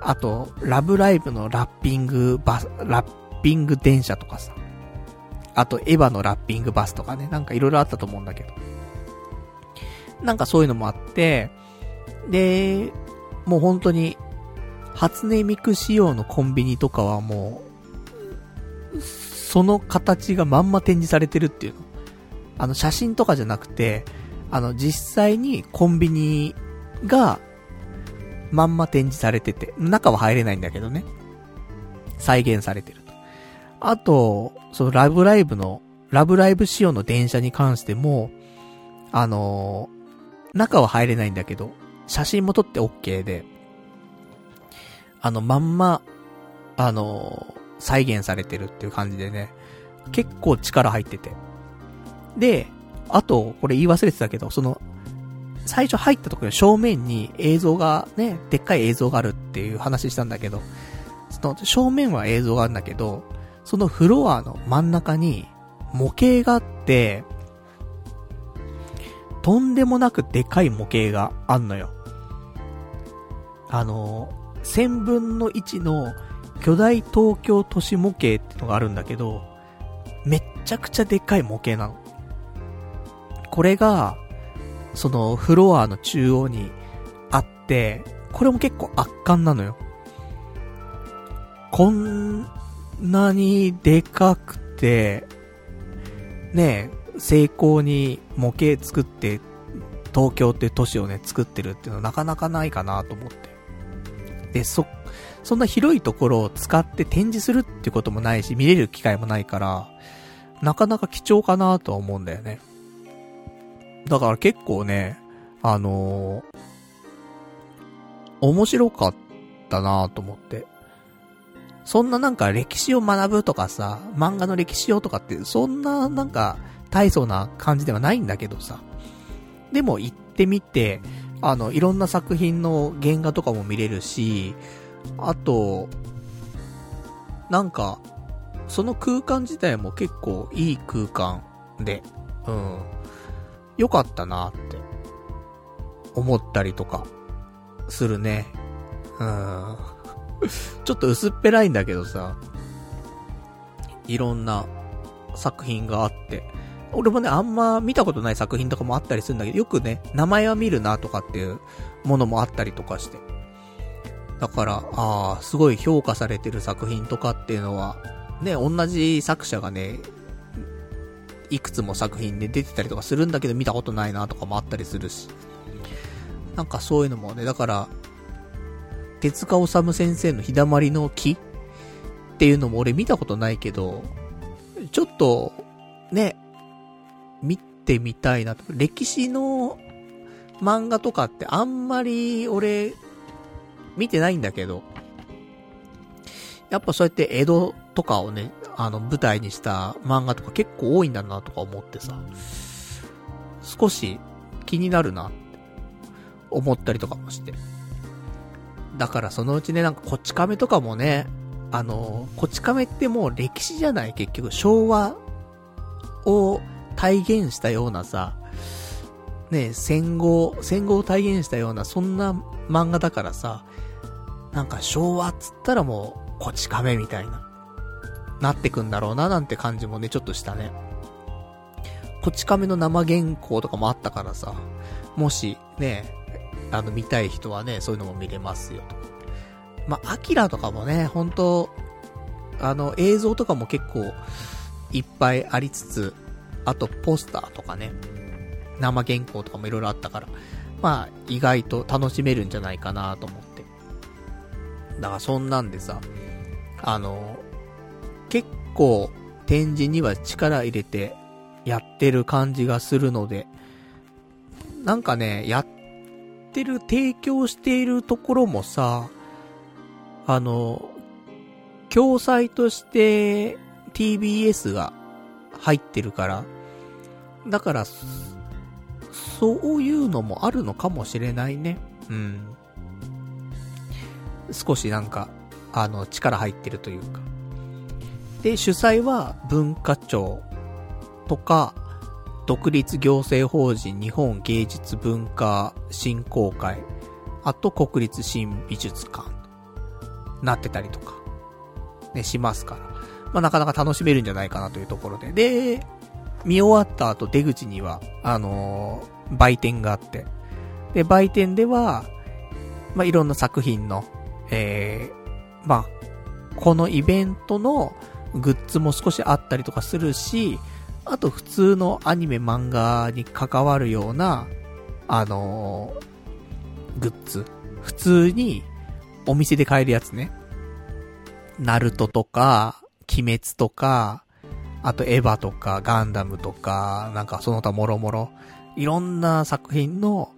[SPEAKER 1] あと、ラブライブのラッピングバス、ラッピング電車とかさ。あと、エヴァのラッピングバスとかね、なんかいろいろあったと思うんだけど。なんかそういうのもあって、で、もう本当に、初音ミク仕様のコンビニとかはもう、その形がまんま展示されてるっていうの。あの、写真とかじゃなくて、あの、実際にコンビニがまんま展示されてて、中は入れないんだけどね。再現されてると。あと、そのラブライブの、ラブライブ仕様の電車に関しても、あのー、中は入れないんだけど、写真も撮って OK で、あの、まんま、あの、再現されてるっていう感じでね、結構力入ってて。で、あと、これ言い忘れてたけど、その、最初入ったところ正面に映像がね、でっかい映像があるっていう話したんだけど、その正面は映像があるんだけど、そのフロアの真ん中に模型があって、とんでもなくでかい模型があんのよ。あの、1000分の1の巨大東京都市模型ってのがあるんだけど、めっちゃくちゃでかい模型なの。これが、そのフロアの中央にあって、これも結構圧巻なのよ。こんなにでかくて、ねえ成功に模型作って、東京って都市をね、作ってるっていうのはなかなかないかなと思って。で、そ、そんな広いところを使って展示するってこともないし、見れる機会もないから、なかなか貴重かなとは思うんだよね。だから結構ね、あのー、面白かったなと思って。そんななんか歴史を学ぶとかさ、漫画の歴史をとかって、そんななんか大層な感じではないんだけどさ。でも行ってみて、あの、いろんな作品の原画とかも見れるし、あと、なんか、その空間自体も結構いい空間で、うん。良かったなって思ったりとか、するね。うん。<laughs> ちょっと薄っぺらいんだけどさ、いろんな作品があって、俺もね、あんま見たことない作品とかもあったりするんだけど、よくね、名前は見るなとかっていうものもあったりとかして。だから、ああ、すごい評価されてる作品とかっていうのは、ね、同じ作者がね、いくつも作品で出てたりとかするんだけど見たことないなとかもあったりするし。なんかそういうのもね、だから、手塚治虫先生の日だまりの木っていうのも俺見たことないけど、ちょっと、ね、見てみたいなと。歴史の漫画とかってあんまり俺、見てないんだけど、やっぱそうやって江戸とかをね、あの、舞台にした漫画とか結構多いんだなとか思ってさ、少し気になるなって思ったりとかもして。だからそのうちね、なんかこち亀とかもね、あの、こち亀ってもう歴史じゃない結局昭和を体現したようなさ、ね、戦後、戦後を体現したような、そんな漫画だからさ、なんか昭和っつったらもう、こち亀みたいな、なってくんだろうななんて感じもね、ちょっとしたね。こち亀の生原稿とかもあったからさ、もし、ね、あの、見たい人はね、そういうのも見れますよ、と。まあ、アキラとかもね、本当あの、映像とかも結構、いっぱいありつつ、あと、ポスターとかね、生原稿とかもいろいろあったから、まあ、意外と楽しめるんじゃないかなと思って。だから、そんなんでさ、あの、結構、展示には力入れて、やってる感じがするので、なんかね、やってる、提供しているところもさ、あの、共催として TBS が入ってるから、だから、そういうのもあるのかもしれないね。うん。少しなんか、あの、力入ってるというか。で、主催は文化庁とか、独立行政法人日本芸術文化振興会、あと国立新美術館、なってたりとか、ね、しますから。まあ、なかなか楽しめるんじゃないかなというところで。で、見終わった後出口には、あのー、売店があって、で、売店では、まあ、いろんな作品の、えー、まあ、このイベントのグッズも少しあったりとかするし、あと普通のアニメ漫画に関わるような、あのー、グッズ。普通にお店で買えるやつね。ナルトとか、鬼滅とか、あとエヴァとか、ガンダムとか、なんかその他もろもろ、いろんな作品の、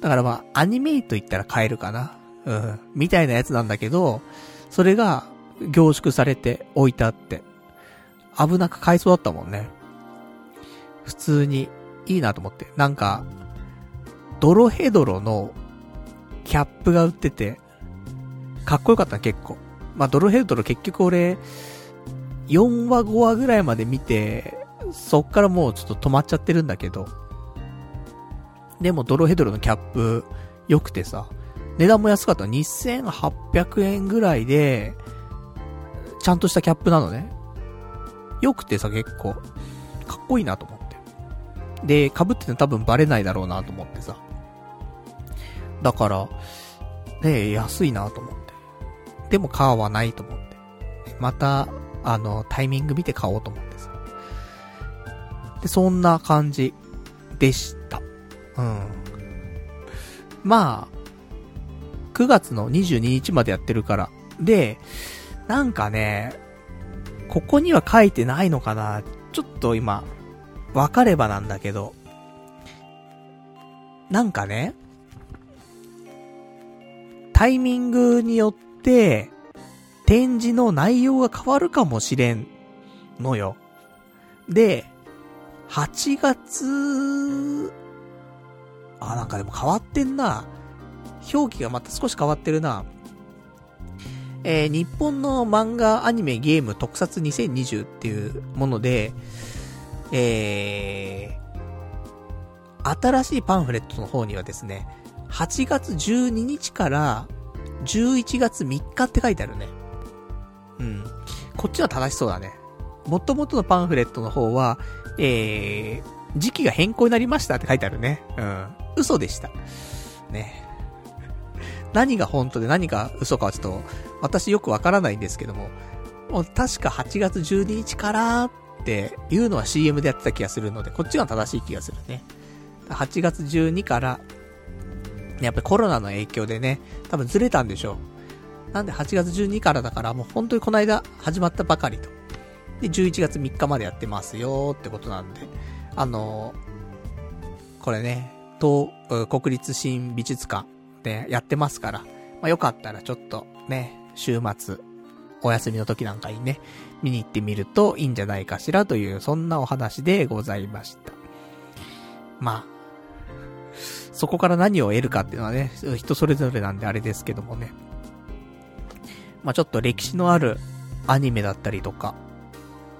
[SPEAKER 1] だからまあ、アニメと言ったら買えるかな。うん。みたいなやつなんだけど、それが凝縮されて置いてあって、危なく買いそうだったもんね。普通にいいなと思って。なんか、ドロヘドロのキャップが売ってて、かっこよかった結構。まあ、ドロヘドロ結局俺、4話5話ぐらいまで見て、そっからもうちょっと止まっちゃってるんだけど、でもドロヘドロのキャップ良くてさ、値段も安かった。2800円ぐらいで、ちゃんとしたキャップなのね。良くてさ、結構、かっこいいなと思って。で、被ってて多分バレないだろうなと思ってさ。だから、ね安いなと思って。でも買わないと思って。また、あの、タイミング見て買おうと思ってさ。で、そんな感じでした。うん。まあ、9月の22日までやってるから。で、なんかね、ここには書いてないのかなちょっと今、わかればなんだけど、なんかね、タイミングによって、展示の内容が変わるかもしれんのよ。で、8月、あ、なんかでも変わってんな。表記がまた少し変わってるな。えー、日本の漫画、アニメ、ゲーム特撮2020っていうもので、えー、新しいパンフレットの方にはですね、8月12日から11月3日って書いてあるね。うん。こっちは正しそうだね。もともとのパンフレットの方は、えー、時期が変更になりましたって書いてあるね。うん。嘘でした。ね。何が本当で何が嘘かはちょっと、私よくわからないんですけども、もう確か8月12日からっていうのは CM でやってた気がするので、こっちが正しい気がするね。8月12から、やっぱりコロナの影響でね、多分ずれたんでしょう。なんで8月12からだからもう本当にこの間始まったばかりと。で、11月3日までやってますよってことなんで、あのー、これね、東、国立新美術館でやってますから、まあ、よかったらちょっとね、週末、お休みの時なんかにね、見に行ってみるといいんじゃないかしらという、そんなお話でございました。まあ、そこから何を得るかっていうのはね、人それぞれなんであれですけどもね。まあちょっと歴史のあるアニメだったりとか、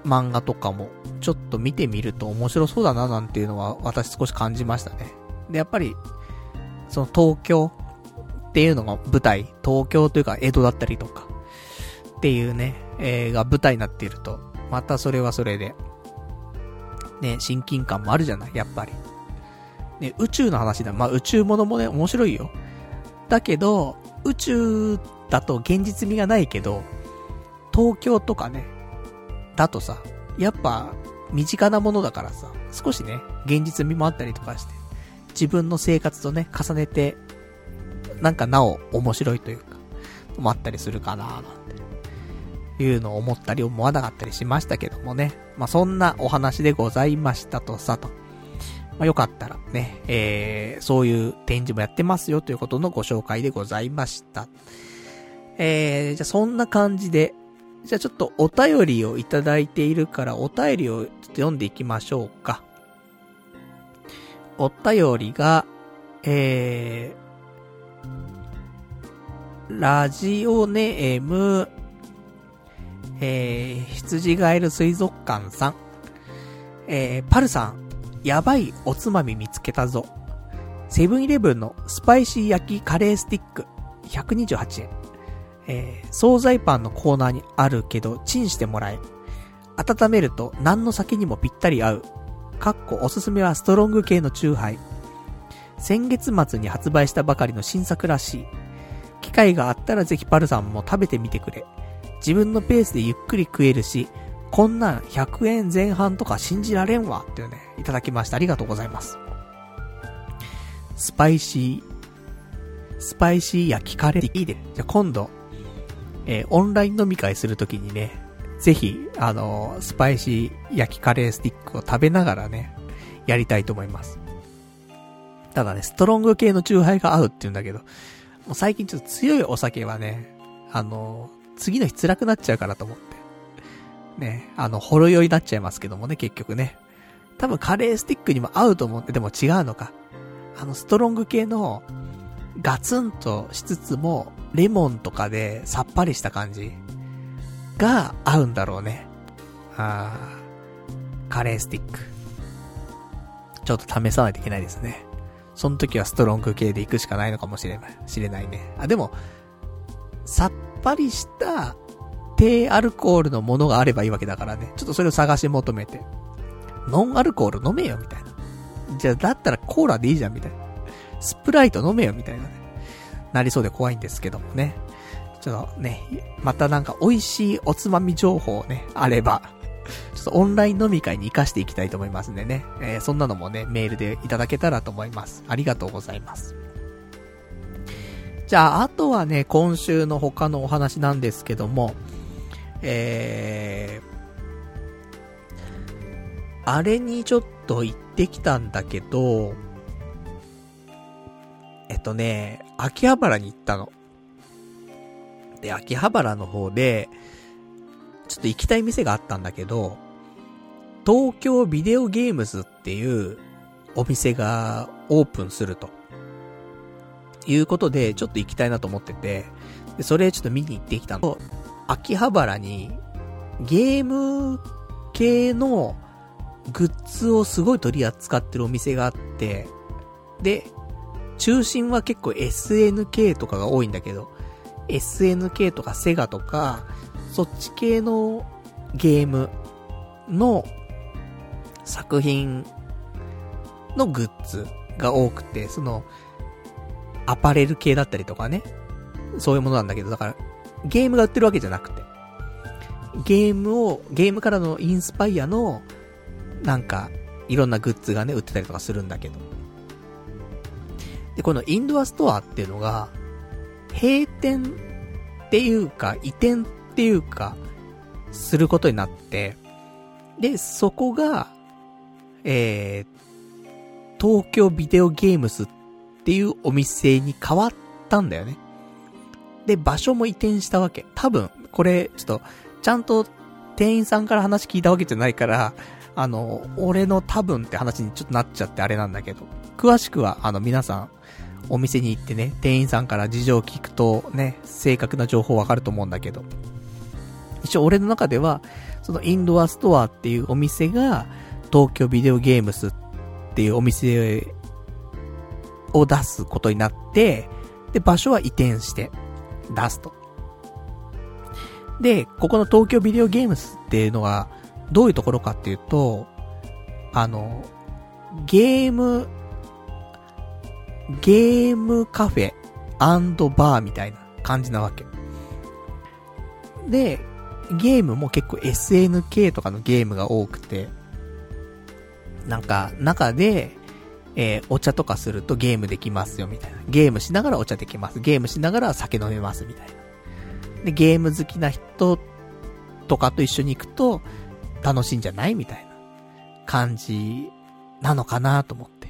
[SPEAKER 1] 漫画とかも、ちょっと見てみると面白そうだななんていうのは私少し感じましたね。で、やっぱり、その東京っていうのが舞台、東京というか江戸だったりとか、っていうね、えー、が舞台になっていると、またそれはそれで、ね、親近感もあるじゃない、やっぱり。ね、宇宙の話だ。まあ宇宙ものもね、面白いよ。だけど、宇宙だと現実味がないけど、東京とかね、だとさ、やっぱ、身近なものだからさ、少しね、現実味もあったりとかして、自分の生活とね、重ねて、なんかなお面白いというか、もあったりするかななんて、いうのを思ったり思わなかったりしましたけどもね。まあ、そんなお話でございましたとさと。まあ、よかったらね、えー、そういう展示もやってますよということのご紹介でございました。えー、じゃあそんな感じで、じゃあちょっとお便りをいただいているからお便りをちょっと読んでいきましょうか。お便りが、えー、ラジオネーム、えー、羊ガエル水族館さん。えー、パルさん、やばいおつまみ見つけたぞ。セブンイレブンのスパイシー焼きカレースティック、128円。えー、惣菜パンのコーナーにあるけど、チンしてもらえ。温めると何の酒にもぴったり合う。かっこおすすめはストロング系のチューハイ。先月末に発売したばかりの新作らしい。機会があったらぜひパルさんも食べてみてくれ。自分のペースでゆっくり食えるし、こんなん100円前半とか信じられんわっていうね、いただきました。ありがとうございます。スパイシー、スパイシー焼きカレーいいで。じゃ今度、えー、オンライン飲み会するときにね、ぜひ、あのー、スパイシー焼きカレースティックを食べながらね、やりたいと思います。ただね、ストロング系のチューハイが合うって言うんだけど、もう最近ちょっと強いお酒はね、あのー、次の日辛くなっちゃうからと思って。ね、あの、ほろ酔いになっちゃいますけどもね、結局ね。多分カレースティックにも合うと思って、でも違うのか。あの、ストロング系の、ガツンとしつつも、レモンとかでさっぱりした感じが合うんだろうね。あー、カレースティック。ちょっと試さないといけないですね。その時はストロング系で行くしかないのかもしれない、知れないね。あ、でも、さっぱりした低アルコールのものがあればいいわけだからね。ちょっとそれを探し求めて。ノンアルコール飲めよ、みたいな。じゃあ、だったらコーラでいいじゃん、みたいな。スプライト飲めよ、みたいなね。なりそうで怖いんですけどもね。ちょっとね、またなんか美味しいおつまみ情報ね、あれば、ちょっとオンライン飲み会に活かしていきたいと思いますんでね。えー、そんなのもね、メールでいただけたらと思います。ありがとうございます。じゃあ、あとはね、今週の他のお話なんですけども、えー、あれにちょっと行ってきたんだけど、えっとね、秋葉原に行ったの。で、秋葉原の方で、ちょっと行きたい店があったんだけど、東京ビデオゲームズっていうお店がオープンすると。いうことで、ちょっと行きたいなと思ってて、で、それちょっと見に行ってきたの。秋葉原に、ゲーム系のグッズをすごい取り扱ってるお店があって、で、中心は結構 SNK とかが多いんだけど、SNK とかセガとか、そっち系のゲームの作品のグッズが多くて、その、アパレル系だったりとかね、そういうものなんだけど、だから、ゲームが売ってるわけじゃなくて、ゲームを、ゲームからのインスパイアの、なんか、いろんなグッズがね、売ってたりとかするんだけど。で、このインドアストアっていうのが、閉店っていうか、移転っていうか、することになって、で、そこが、えー、東京ビデオゲームスっていうお店に変わったんだよね。で、場所も移転したわけ。多分、これ、ちょっと、ちゃんと店員さんから話聞いたわけじゃないから、あの、俺の多分って話にちょっとなっちゃってあれなんだけど、詳しくは、あの、皆さん、お店に行ってね、店員さんから事情を聞くとね、正確な情報わかると思うんだけど。一応俺の中では、そのインドアストアっていうお店が、東京ビデオゲームスっていうお店を出すことになって、で、場所は移転して出すと。で、ここの東京ビデオゲームスっていうのは、どういうところかっていうと、あの、ゲーム、ゲームカフェバーみたいな感じなわけ。で、ゲームも結構 SNK とかのゲームが多くて、なんか、中で、えー、お茶とかするとゲームできますよ、みたいな。ゲームしながらお茶できます。ゲームしながら酒飲めます、みたいな。で、ゲーム好きな人とかと一緒に行くと、楽しいんじゃないみたいな感じなのかなと思って。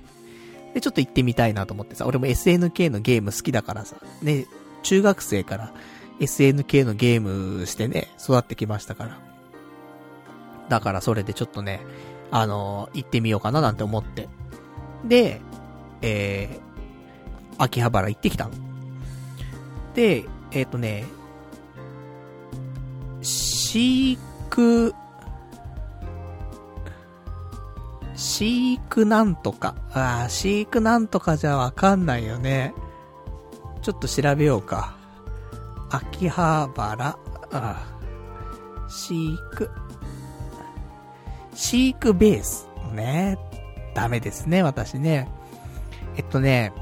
[SPEAKER 1] で、ちょっと行ってみたいなと思ってさ、俺も SNK のゲーム好きだからさ、ね、中学生から SNK のゲームしてね、育ってきましたから。だからそれでちょっとね、あのー、行ってみようかななんて思って。で、えー、秋葉原行ってきたの。で、えっ、ー、とね、飼育、飼育なんとか。ああ、飼育なんとかじゃわかんないよね。ちょっと調べようか。秋葉原、ああ、飼育、飼育ベース。ね。ダメですね、私ね。えっとね、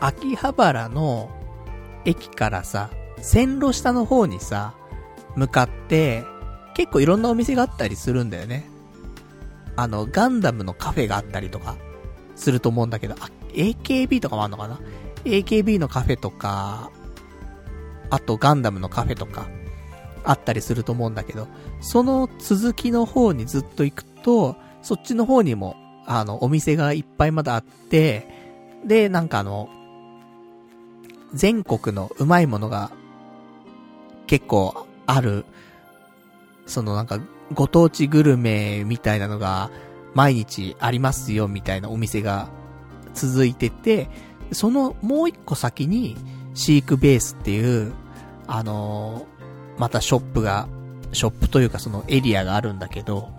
[SPEAKER 1] 秋葉原の駅からさ、線路下の方にさ、向かって、結構いろんなお店があったりするんだよね。あの、ガンダムのカフェがあったりとか、すると思うんだけど、あ、AKB とかもあんのかな ?AKB のカフェとか、あとガンダムのカフェとか、あったりすると思うんだけど、その続きの方にずっと行くと、そっちの方にも、あの、お店がいっぱいまだあって、で、なんかあの、全国のうまいものが結構ある、そのなんか、ご当地グルメみたいなのが毎日ありますよみたいなお店が続いてて、そのもう一個先に飼育ベースっていう、あのー、またショップが、ショップというかそのエリアがあるんだけど、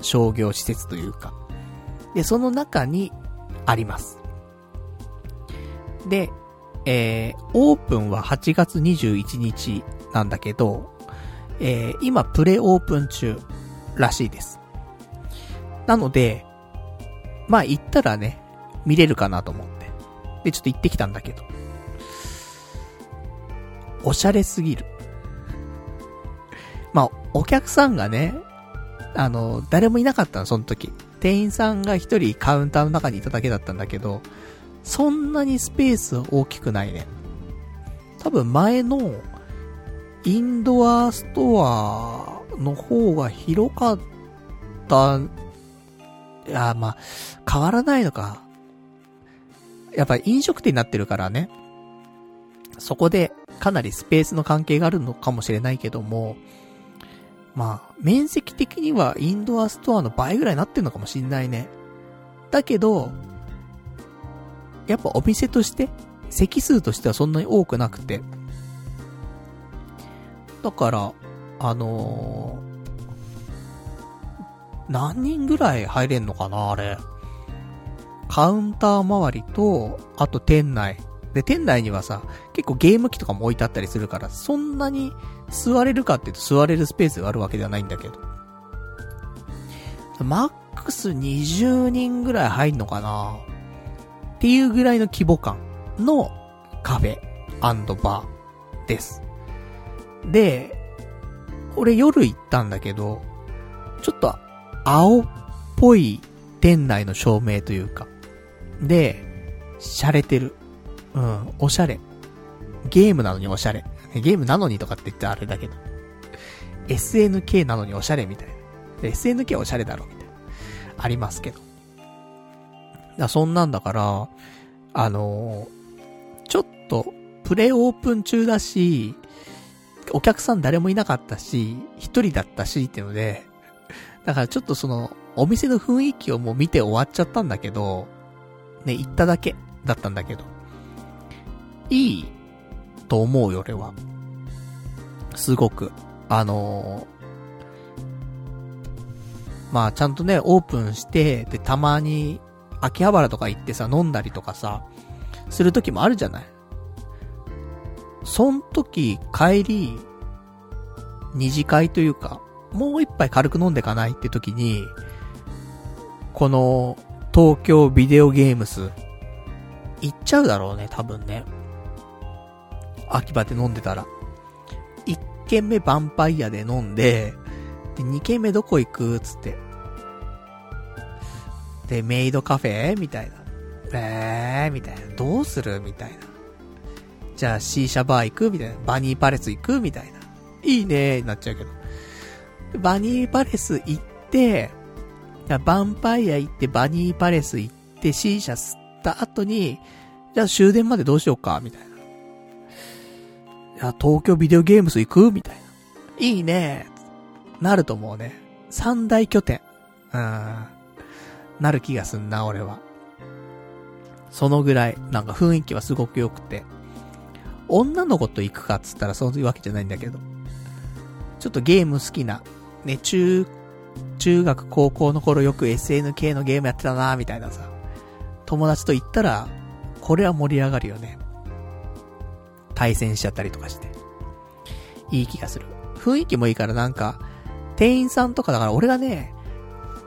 [SPEAKER 1] 商業施設というか。で、その中にあります。で、えー、オープンは8月21日なんだけど、えー、今プレオープン中らしいです。なので、まあ行ったらね、見れるかなと思って。で、ちょっと行ってきたんだけど。おしゃれすぎる。まあ、お客さんがね、あの、誰もいなかったの、その時。店員さんが一人カウンターの中にいただけだったんだけど、そんなにスペース大きくないね。多分前の、インドアストアの方が広かった、いや、まあ、変わらないのか。やっぱ飲食店になってるからね。そこで、かなりスペースの関係があるのかもしれないけども、まあ、面積的にはインドアストアの倍ぐらいになってんのかもしんないね。だけど、やっぱお店として、席数としてはそんなに多くなくて。だから、あのー、何人ぐらい入れんのかなあれ。カウンター周りと、あと店内。で、店内にはさ、結構ゲーム機とかも置いてあったりするから、そんなに座れるかっていうと座れるスペースがあるわけではないんだけど。マックス20人ぐらい入んのかなっていうぐらいの規模感のカフェバーです。で、俺夜行ったんだけど、ちょっと青っぽい店内の照明というか、で、洒落てる。うん、おしゃれ。ゲームなのにおしゃれ。ゲームなのにとかって言ってあれだけど。SNK なのにおしゃれみたいな。SNK はおしゃれだろ、みたいな。ありますけど。だそんなんだから、あのー、ちょっと、プレオープン中だし、お客さん誰もいなかったし、一人だったしっていうので、だからちょっとその、お店の雰囲気をもう見て終わっちゃったんだけど、ね、行っただけだったんだけど、いいと思うよ、俺は。すごく。あのー、まあちゃんとね、オープンして、で、たまに、秋葉原とか行ってさ、飲んだりとかさ、する時もあるじゃない。そん時、帰り、二次会というか、もう一杯軽く飲んでかないって時に、この、東京ビデオゲームス、行っちゃうだろうね、多分ね。秋葉で飲んでたら。一軒目ヴァンパイアで飲んで、で、二軒目どこ行くつって。で、メイドカフェ？みたいな。えー、みたいな。どうする？みたいな。じゃあ C 社バー行くみたいな。バニーパレス行くみたいな。いいねーに、なっちゃうけど。バニーパレス行って、ヴァンパイア行って、バニーパレス行って、C 社吸った後に、じゃあ終電までどうしようかみたいな。や、東京ビデオゲームス行くみたいな。いいねーなると思うね。三大拠点。うん。なる気がすんな、俺は。そのぐらい、なんか雰囲気はすごく良くて。女の子と行くかっつったらそういうわけじゃないんだけど。ちょっとゲーム好きな、ね、中、中学高校の頃よく SNK のゲームやってたなみたいなさ。友達と行ったら、これは盛り上がるよね。対戦しちゃったりとかして。いい気がする。雰囲気もいいからなんか、店員さんとかだから俺がね、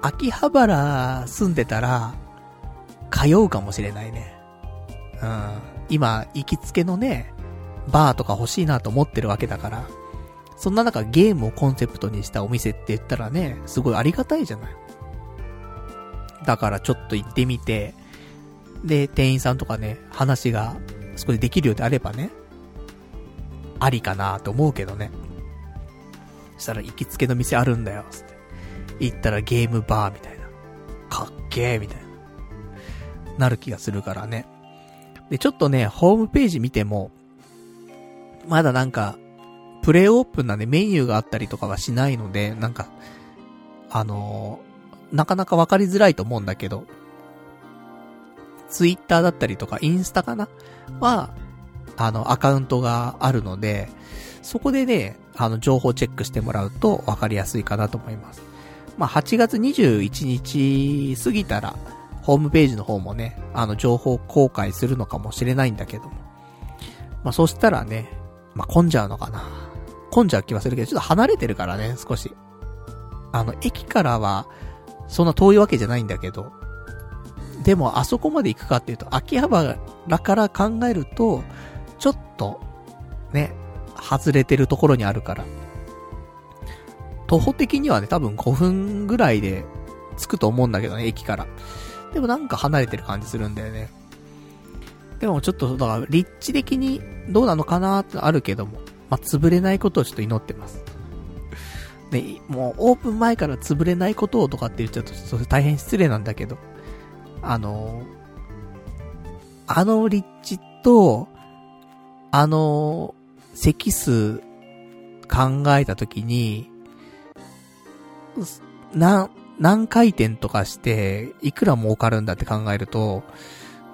[SPEAKER 1] 秋葉原住んでたら、通うかもしれないね。うん。今、行きつけのね、バーとか欲しいなと思ってるわけだから、そんな中ゲームをコンセプトにしたお店って言ったらね、すごいありがたいじゃない。だからちょっと行ってみて、で、店員さんとかね、話がそこでできるようであればね、ありかなと思うけどね。そしたら行きつけの店あるんだよ、つって。行ったらゲームバーみたいな。かっけーみたいな。なる気がするからね。で、ちょっとね、ホームページ見ても、まだなんか、プレイオープンなんでメニューがあったりとかはしないので、なんか、あのー、なかなかわかりづらいと思うんだけど、ツイッターだったりとか、インスタかな？は、あの、アカウントがあるので、そこでね、あの、情報チェックしてもらうと分かりやすいかなと思います。まあ、8月21日過ぎたら、ホームページの方もね、あの、情報公開するのかもしれないんだけども。まあ、そしたらね、まあ、混んじゃうのかな。混んじゃう気はするけど、ちょっと離れてるからね、少し。あの、駅からは、そんな遠いわけじゃないんだけど、でも、あそこまで行くかっていうと、秋葉原から考えると、ちょっと、ね、外れてるところにあるから。徒歩的にはね、多分5分ぐらいで着くと思うんだけどね、駅から。でもなんか離れてる感じするんだよね。でもちょっと、だから、立地的にどうなのかなってあるけども、まあ、潰れないことをちょっと祈ってます。ね、もうオープン前から潰れないことをとかって言っちゃうと、それ大変失礼なんだけど、あのあの立地と、あの席数考えたときに、な、何回転とかして、いくら儲かるんだって考えると、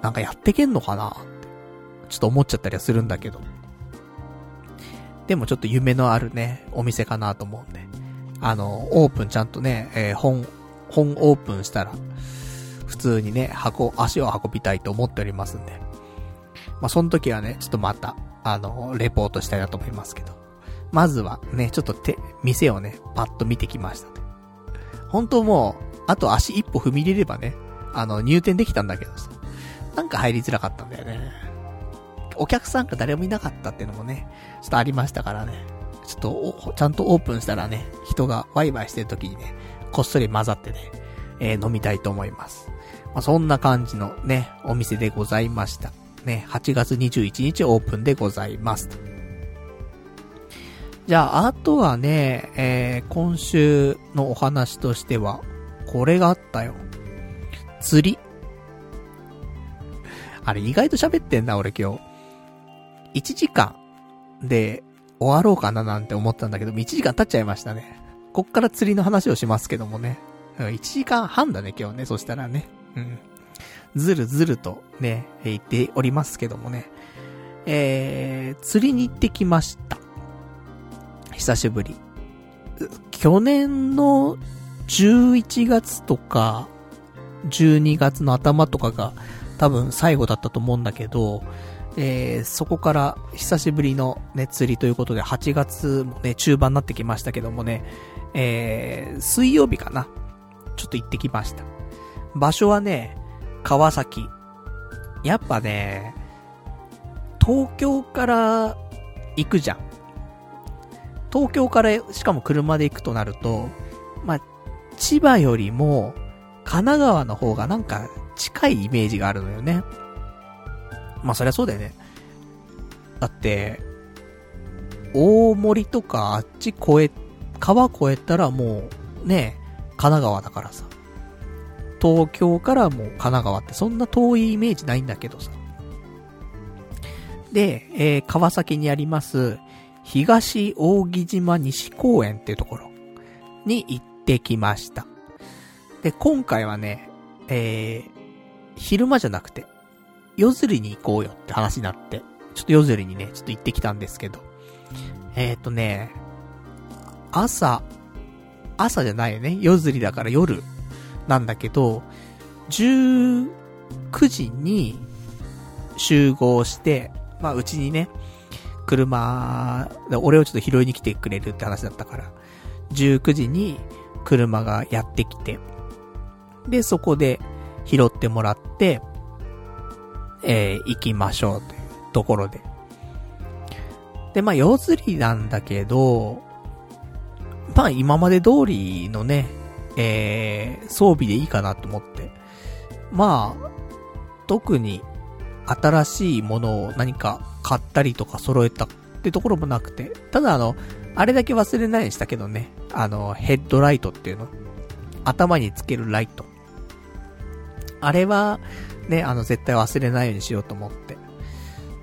[SPEAKER 1] なんかやってけんのかな、ちょっと思っちゃったりはするんだけど。でもちょっと夢のあるね、お店かなと思うんで。あの、オープンちゃんとね、えー、本、本オープンしたら、普通にね、箱、足を運びたいと思っておりますんで。まあ、その時はね、ちょっとまた、あの、レポートしたいなと思いますけど。まずはね、ちょっと手、店をね、パッと見てきましたね本当もう、あと足一歩踏み入れればね、あの、入店できたんだけどさ。なんか入りづらかったんだよね。お客さんが誰もいなかったっていうのもね、ちょっとありましたからね。ちょっと、ちゃんとオープンしたらね、人がワイワイしてる時にね、こっそり混ざってね、えー、飲みたいと思います。まあ、そんな感じのね、お店でございました。ね、8月21日オープンでございます。じゃあ、あとはね、えー、今週のお話としては、これがあったよ。釣り。あれ意外と喋ってんな、俺今日。1時間で終わろうかななんて思ったんだけど、1時間経っちゃいましたね。こっから釣りの話をしますけどもね。1時間半だね、今日ね。そしたらね。うん。ずるずるとね、言っておりますけどもね。えー、釣りに行ってきました。久しぶり。去年の11月とか、12月の頭とかが多分最後だったと思うんだけど、えー、そこから久しぶりのね、釣りということで、8月もね、中盤になってきましたけどもね、えー、水曜日かな。ちょっと行ってきました。場所はね、川崎。やっぱね、東京から行くじゃん。東京からしかも車で行くとなると、まあ、千葉よりも神奈川の方がなんか近いイメージがあるのよね。まあそりゃそうだよね。だって、大森とかあっち越え、川越えたらもう、ね、神奈川だからさ。東京からもう神奈川ってそんな遠いイメージないんだけどさ。で、えー、川崎にあります、東扇島西公園っていうところに行ってきました。で、今回はね、えー、昼間じゃなくて、夜釣りに行こうよって話になって、ちょっと夜釣りにね、ちょっと行ってきたんですけど。えっ、ー、とね、朝、朝じゃないよね。夜釣りだから夜なんだけど、19時に集合して、まあうちにね、車、俺をちょっと拾いに来てくれるって話だったから、19時に車がやってきて、で、そこで拾ってもらって、えー、行きましょうというところで。で、まあ、夜釣りなんだけど、まあ、今まで通りのね、えー、装備でいいかなと思って。まあ、特に新しいものを何か買ったりとか揃えたってところもなくて、ただあの、あれだけ忘れないにしたけどね、あの、ヘッドライトっていうの。頭につけるライト。あれは、ね、あの、絶対忘れないようにしようと思って。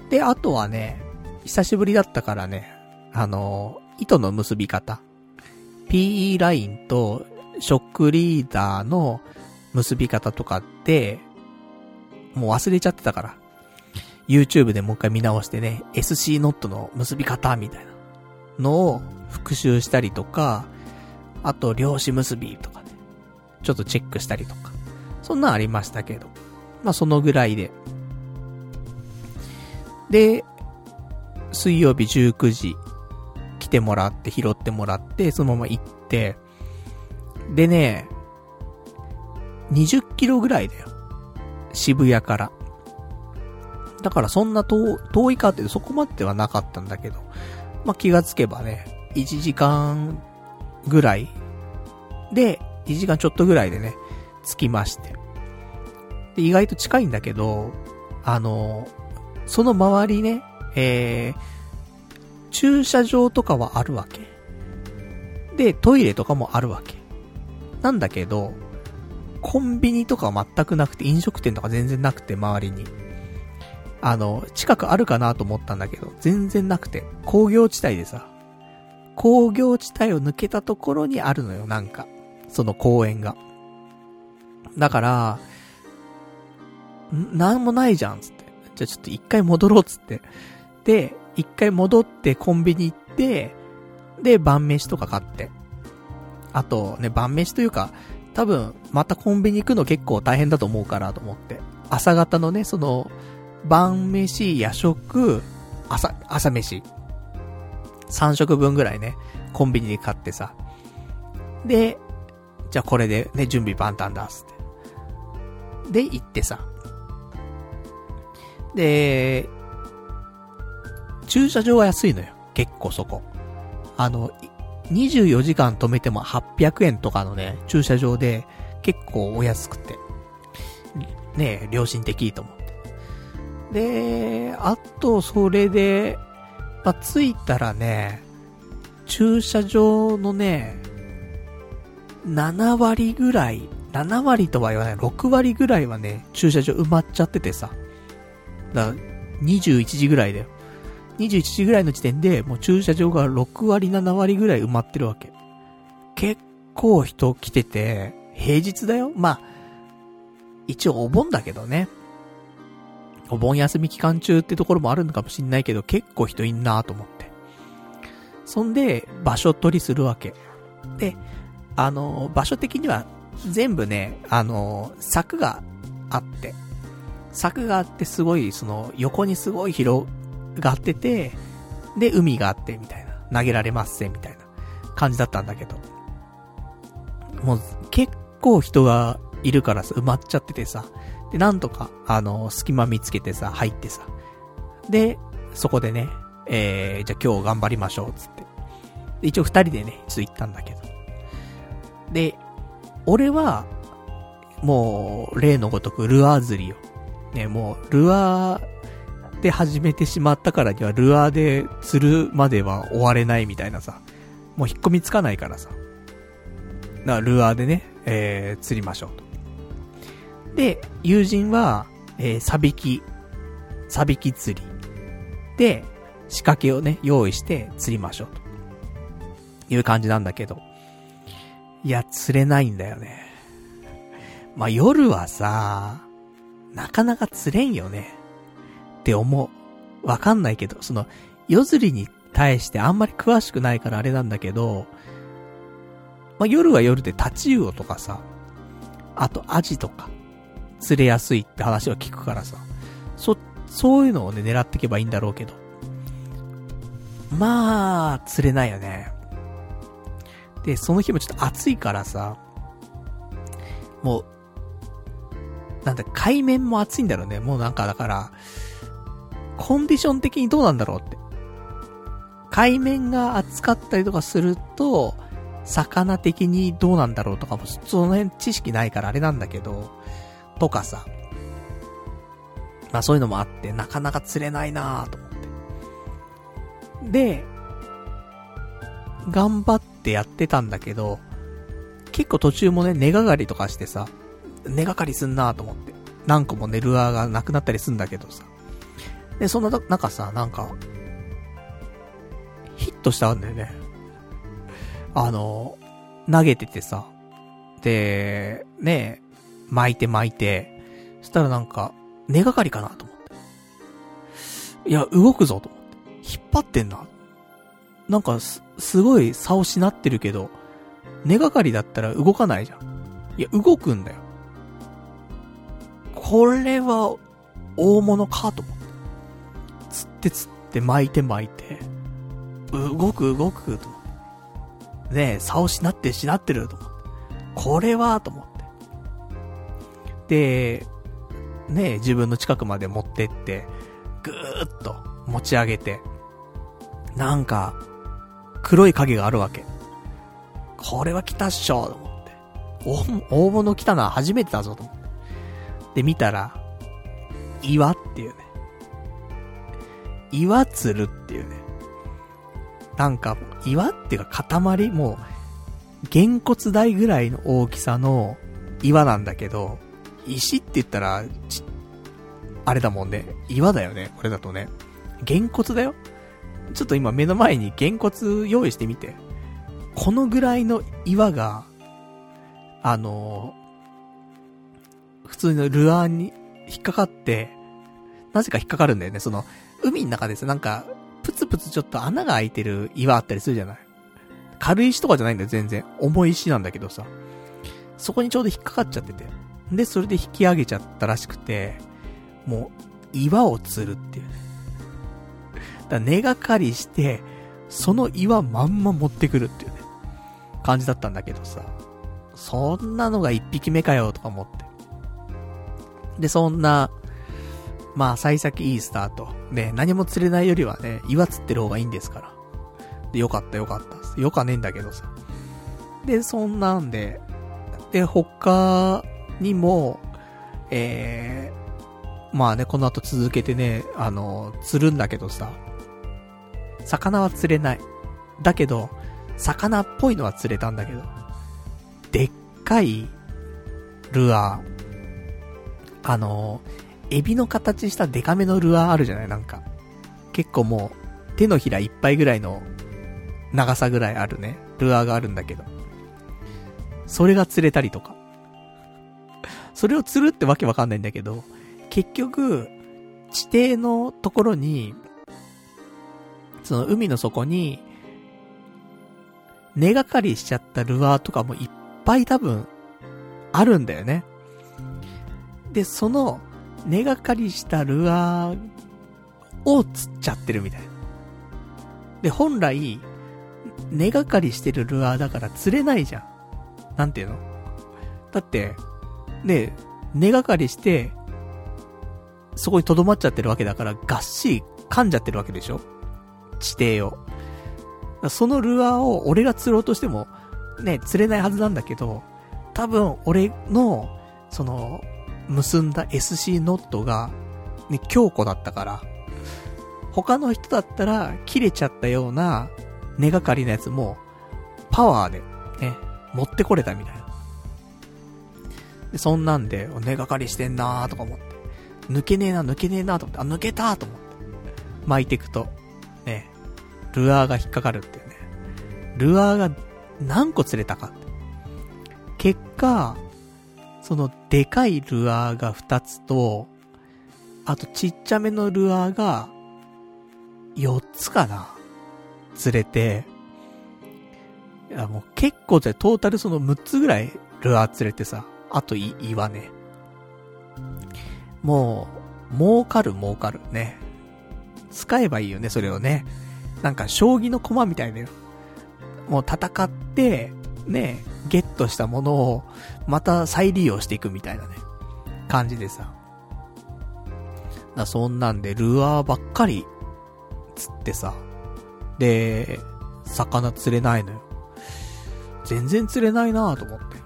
[SPEAKER 1] で、あとはね、久しぶりだったからね、あの、糸の結び方。PE ラインとショックリーダーの結び方とかって、もう忘れちゃってたから。YouTube でもう一回見直してね、SC ノットの結び方みたいなのを復習したりとか、あと、量子結びとかね、ちょっとチェックしたりとか。そんなんありましたけど。まあ、そのぐらいで。で、水曜日19時、来てもらって、拾ってもらって、そのまま行って、でね、20キロぐらいだよ。渋谷から。だからそんな遠遠いかってそこまではなかったんだけど、まあ、気がつけばね、1時間ぐらいで、1時間ちょっとぐらいでね、着きまして。で、意外と近いんだけど、あの、その周りね、えー、駐車場とかはあるわけ。で、トイレとかもあるわけ。なんだけど、コンビニとかは全くなくて、飲食店とか全然なくて、周りに。あの、近くあるかなと思ったんだけど、全然なくて、工業地帯でさ、工業地帯を抜けたところにあるのよ、なんか。その公園が。だから、なんもないじゃん、つって。じゃあちょっと一回戻ろう、つって。で、一回戻ってコンビニ行って、で、晩飯とか買って。あとね、晩飯というか、多分、またコンビニ行くの結構大変だと思うからと思って。朝方のね、その、晩飯、夜食、朝、朝飯。3食分ぐらいね、コンビニで買ってさ。で、じゃあこれでね、準備万端だ、つって。で、行ってさ。で、駐車場は安いのよ。結構そこ。あの、24時間止めても800円とかのね、駐車場で結構お安くて。ね良心的いいと思って。で、あと、それで、ま、着いたらね、駐車場のね、7割ぐらい、7割とは言わない、6割ぐらいはね、駐車場埋まっちゃっててさ。だ、21時ぐらいだよ。21時ぐらいの時点で、もう駐車場が6割、7割ぐらい埋まってるわけ。結構人来てて、平日だよまあ、一応お盆だけどね。お盆休み期間中ってところもあるのかもしんないけど、結構人いんなと思って。そんで、場所取りするわけ。で、あの、場所的には全部ね、あの、柵があって、柵があってすごい、その、横にすごい広がってて、で、海があってみたいな。投げられますぜ、みたいな感じだったんだけど。もう、結構人がいるからさ、埋まっちゃっててさ。で、なんとか、あの、隙間見つけてさ、入ってさ。で、そこでね、えー、じゃあ今日頑張りましょう、つって。で一応二人でね、ちょっと行ったんだけど。で、俺は、もう、例のごとくルアー釣りよ。ね、もう、ルアーで始めてしまったからには、ルアーで釣るまでは終われないみたいなさ。もう引っ込みつかないからさ。だからルアーでね、えー、釣りましょうと。で、友人は、えー、サビキ、サビキ釣り。で、仕掛けをね、用意して釣りましょうと。いう感じなんだけど。いや、釣れないんだよね。まあ、夜はさ、なかなか釣れんよね。って思う。わかんないけど、その、夜釣りに対してあんまり詳しくないからあれなんだけど、まあ、夜は夜でタチウオとかさ、あとアジとか、釣れやすいって話は聞くからさ、そ、そういうのをね、狙っていけばいいんだろうけど。まあ、釣れないよね。で、その日もちょっと暑いからさ、もう、なんだ、海面も暑いんだろうね。もうなんかだから、コンディション的にどうなんだろうって。海面が暑かったりとかすると、魚的にどうなんだろうとかも、その辺知識ないからあれなんだけど、とかさ。まあそういうのもあって、なかなか釣れないなぁと思って。で、頑張ってやってたんだけど、結構途中もね、根がかりとかしてさ、根がかりすんなと思って。何個もね、ルアーがなくなったりすんだけどさ。で、そんな中さ、なんか、ヒットしたんだよね。あの、投げててさ。で、ね巻いて巻いて、そしたらなんか、根がかりかなと思って。いや、動くぞと思って。引っ張ってんな。なんかす、すごい差をしなってるけど、根がかりだったら動かないじゃん。いや、動くんだよ。これは、大物かと思って。釣って釣って巻いて巻いて、動く動くと。ねえ、差をしなってしなってると思って。これは、と思って。で、ねえ、自分の近くまで持ってって、ぐーっと持ち上げて、なんか、黒い影があるわけ。これは来たっしょと思って。大物来たのは初めてだぞと思って。で、見たら、岩っていうね。岩釣るっていうね。なんか、岩っていうか塊もう、げんこつ台ぐらいの大きさの岩なんだけど、石って言ったら、ち、あれだもんね。岩だよね、これだとね。げんこつだよ。ちょっと今目の前にげんこつ用意してみて。このぐらいの岩が、あの、普通のルアーに引っかかって、なぜか引っかかるんだよね。その、海の中ですなんか、プツプツちょっと穴が開いてる岩あったりするじゃない軽石とかじゃないんだよ、全然。重い石なんだけどさ。そこにちょうど引っかかっちゃってて。で、それで引き上げちゃったらしくて、もう、岩を釣るっていうね。だ根がかりして、その岩まんま持ってくるっていうね、感じだったんだけどさ。そんなのが一匹目かよ、とか思って。で、そんな、まあ、幸先いいスタート。ね、何も釣れないよりはね、岩釣ってる方がいいんですから。で、よかったよかった。よかねえんだけどさ。で、そんなんで、で、他にも、えー、まあね、この後続けてね、あの、釣るんだけどさ、魚は釣れない。だけど、魚っぽいのは釣れたんだけど、でっかいルアー、あの、エビの形したデカめのルアーあるじゃない？なんか。結構もう、手のひらいっぱいぐらいの長さぐらいあるね、ルアーがあるんだけど。それが釣れたりとか。それを釣るってわけわかんないんだけど、結局、地底のところに、その海の底に、根がかりしちゃったルアーとかもいっぱい多分、あるんだよね。で、その、根がかりしたルアーを釣っちゃってるみたいな。で、本来、根がかりしてるルアーだから釣れないじゃん。なんていうの？だって、ね、根がかりして、そこに留まっちゃってるわけだから、がっしり噛んじゃってるわけでしょ？地底を。そのルアーを俺が釣ろうとしても、ね、釣れないはずなんだけど、多分俺の、その、結んだ SC ノットが、ね、強固だったから、他の人だったら切れちゃったような根がかりなやつも、パワーで、ね、持ってこれたみたいな。で、そんなんで、根がかりしてんなーとか思って。抜けねえな、抜けねえなと思って、あ、抜けたーと思って。巻いていくと、ね、ルアーが引っかかるっていうね。ルアーが何個釣れたかって。結果、そのでかいルアーが2つと、あとちっちゃめのルアーが4つかな釣れて、いやもう結構じゃトータルその6つぐらいルアー釣れてさ、あとい、岩ね。もう、儲かる儲かるね。使えばいいよね、それをね。なんか将棋の駒みたいだよ。もう戦って、ね、ゲットしたものを、また再利用していくみたいなね、感じでさ。だそんなんで、ルアーばっかり、釣ってさ。で、魚釣れないのよ。全然釣れないなぁと思って。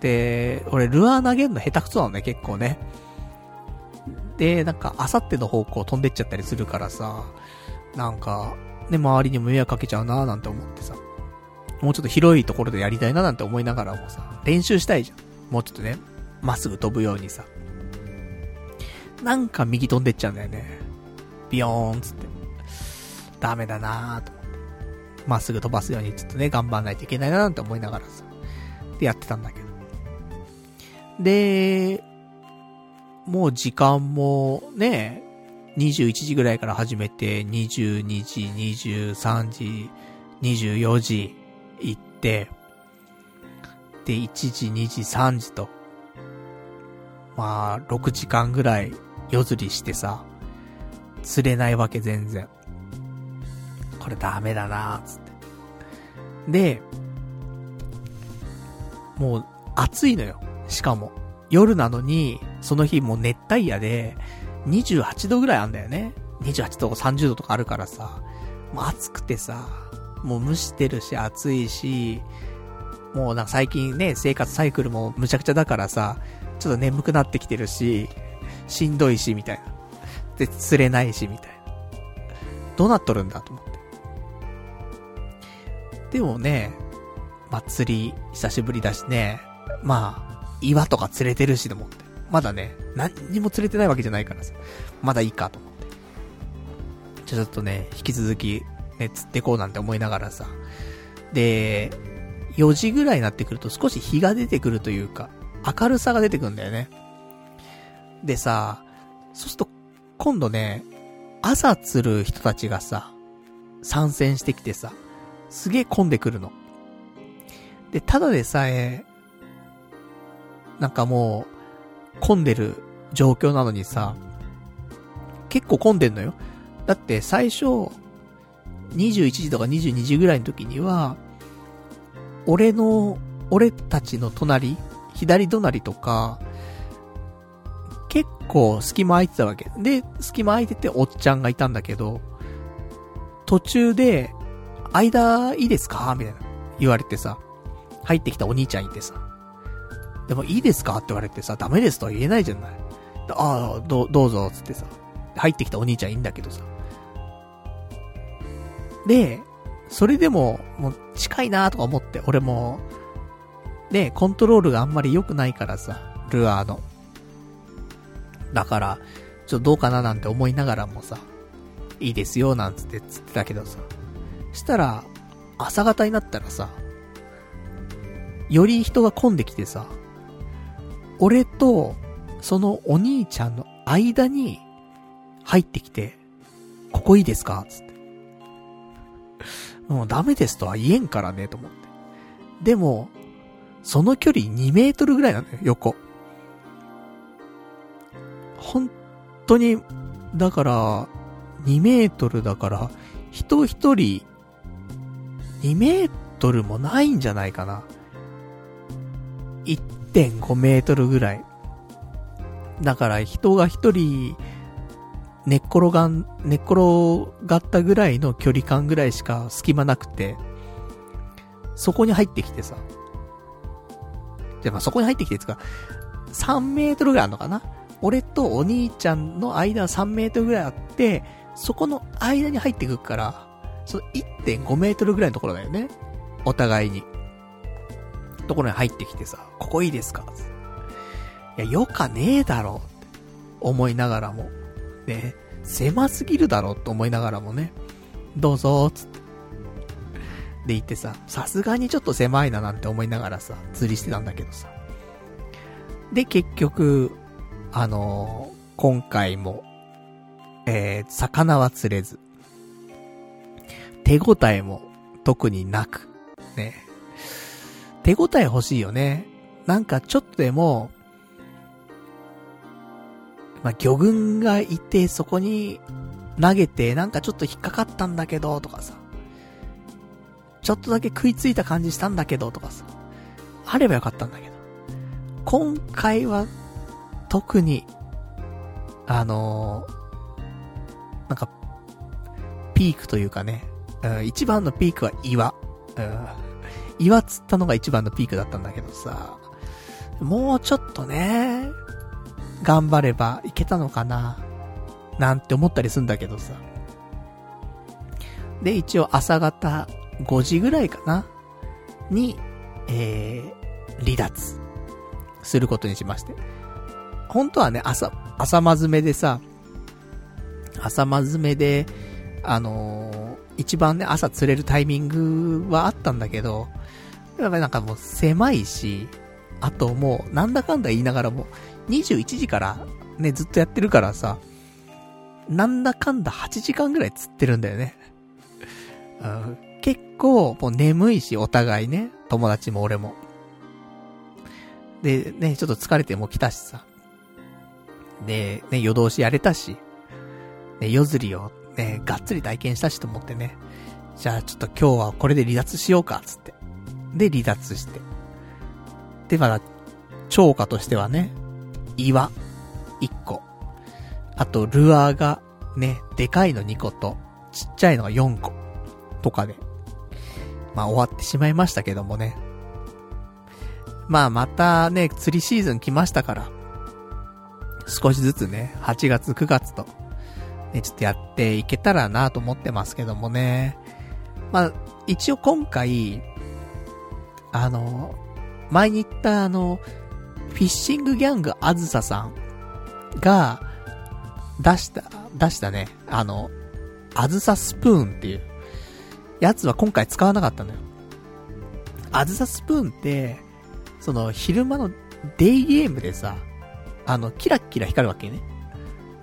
[SPEAKER 1] で、俺、ルアー投げるの下手くそなのね、結構ね。で、なんか、あさっての方向飛んでっちゃったりするからさ、なんか、ね、周りにも迷惑かけちゃうなぁなんて思ってさ。もうちょっと広いところでやりたいななんて思いながらもさ、練習したいじゃん。もうちょっとね、まっすぐ飛ぶようにさ。なんか右飛んでっちゃうんだよね。ビヨーンつって。ダメだなぁと思って。まっすぐ飛ばすようにちょっとね、頑張んないといけないななんて思いながらさ。で、やってたんだけど。で、もう時間もね、21時ぐらいから始めて、22時、23時、24時行って、で、1時、2時、3時と、まあ、6時間ぐらい夜釣りしてさ、釣れないわけ全然。これダメだなーつって。で、もう暑いのよ。しかも。夜なのに、その日もう熱帯夜で、28度ぐらいあんだよね。28度とか30度とかあるからさ、もう暑くてさ、もう蒸してるし暑いし、もうなんか最近ね、生活サイクルもむちゃくちゃだからさ、ちょっと眠くなってきてるし、しんどいし、みたいな。で、釣れないし、みたいな。どうなっとるんだと思って。でもね、まあ、釣り、久しぶりだしね、まあ、岩とか釣れてるしと思って。まだね、何にも釣れてないわけじゃないからさ、まだいいかと思って。じゃちょっとね、引き続き、ね、釣ってこうなんて思いながらさ。で、4時ぐらいになってくると少し日が出てくるというか、明るさが出てくるんだよね。でさ、そうすると、今度ね、朝釣る人たちがさ、参戦してきてさ、すげえ混んでくるの。で、ただでさえ、なんかもう、混んでる状況なのにさ、結構混んでんのよ。だって最初、21時とか22時ぐらいの時には、俺の、俺たちの隣、左隣とか、結構隙間空いてたわけ。で、隙間空いてておっちゃんがいたんだけど、途中で、間いいですか？みたいな。言われてさ、入ってきたお兄ちゃんいてさ。でもいいですか？って言われてさ、ダメですとは言えないじゃない。ああ、ど、どうぞ、つってさ。入ってきたお兄ちゃんいいんだけどさ。で、それでも、もう近いなとか思って、俺も、ね、コントロールがあんまり良くないからさ、ルアーの。だから、ちょっとどうかななんて思いながらもさ、いいですよ、なんつってつってたけどさ。したら、朝方になったらさ、より人が混んできてさ、俺と、そのお兄ちゃんの間に入ってきて、ここいいですかつっもうダメですとは言えんからね、と思って。でも、その距離2メートルぐらいなのよ、横。本当に、だから、2メートルだから、人一人、2メートルもないんじゃないかな。1.5メートルぐらい。だから人が一人、寝っ転がん、寝っ転がったぐらいの距離感ぐらいしか隙間なくて、そこに入ってきてさ。で、まあ、そこに入ってきてつか、3メートルぐらいあるのかな？俺とお兄ちゃんの間は3メートルぐらいあって、そこの間に入ってくるから、その1.5メートルぐらいのところだよね。お互いに。ところに入ってきてさ、ここいいですか？いや、よかねえだろって思いながらも。ね、狭すぎるだろうと思いながらもね、どうぞつって。で行ってさ、さすがにちょっと狭いななんて思いながらさ、釣りしてたんだけどさ。で、結局、あのー、今回も、えー、魚は釣れず、手応えも特になく、ね。手応え欲しいよね。なんかちょっとでも、まあ、魚群がいて、そこに投げて、なんかちょっと引っかかったんだけど、とかさ。ちょっとだけ食いついた感じしたんだけど、とかさ。あればよかったんだけど。今回は、特に、あのー、なんか、ピークというかね、うん、一番のピークは岩。うん、岩釣ったのが一番のピークだったんだけどさ、もうちょっとね、頑張ればいけたのかななんて思ったりすんだけどさ。で、一応朝方5時ぐらいかなに、えー、離脱することにしまして。本当はね、朝、朝まずめでさ、朝まずめで、あのー、一番ね、朝釣れるタイミングはあったんだけど、やっぱりなんかもう狭いし、あともう、なんだかんだ言いながらも、21時からね、ずっとやってるからさ、なんだかんだ8時間ぐらい釣ってるんだよね。結構、もう眠いし、お互いね、友達も俺も。で、ね、ちょっと疲れても来たしさ。で、ね、夜通しやれたし、ね、夜釣りをね、がっつり体験したしと思ってね。じゃあちょっと今日はこれで離脱しようか、つって。で、離脱して。で、まだ、超過としてはね、岩、1個。あと、ルアーが、ね、でかいの2個と、ちっちゃいのが4個。とかで。まあ終わってしまいましたけどもね。まあまたね、釣りシーズン来ましたから。少しずつね、8月9月と、ね、ちょっとやっていけたらなと思ってますけどもね。まあ、一応今回、あの、前に言ったあの、フィッシングギャングあずささんが出した、出したね、あの、あずさスプーンっていうやつは今回使わなかったのよ。あずさスプーンって、その昼間のデイゲームでさ、あの、キラッキラ光るわけね。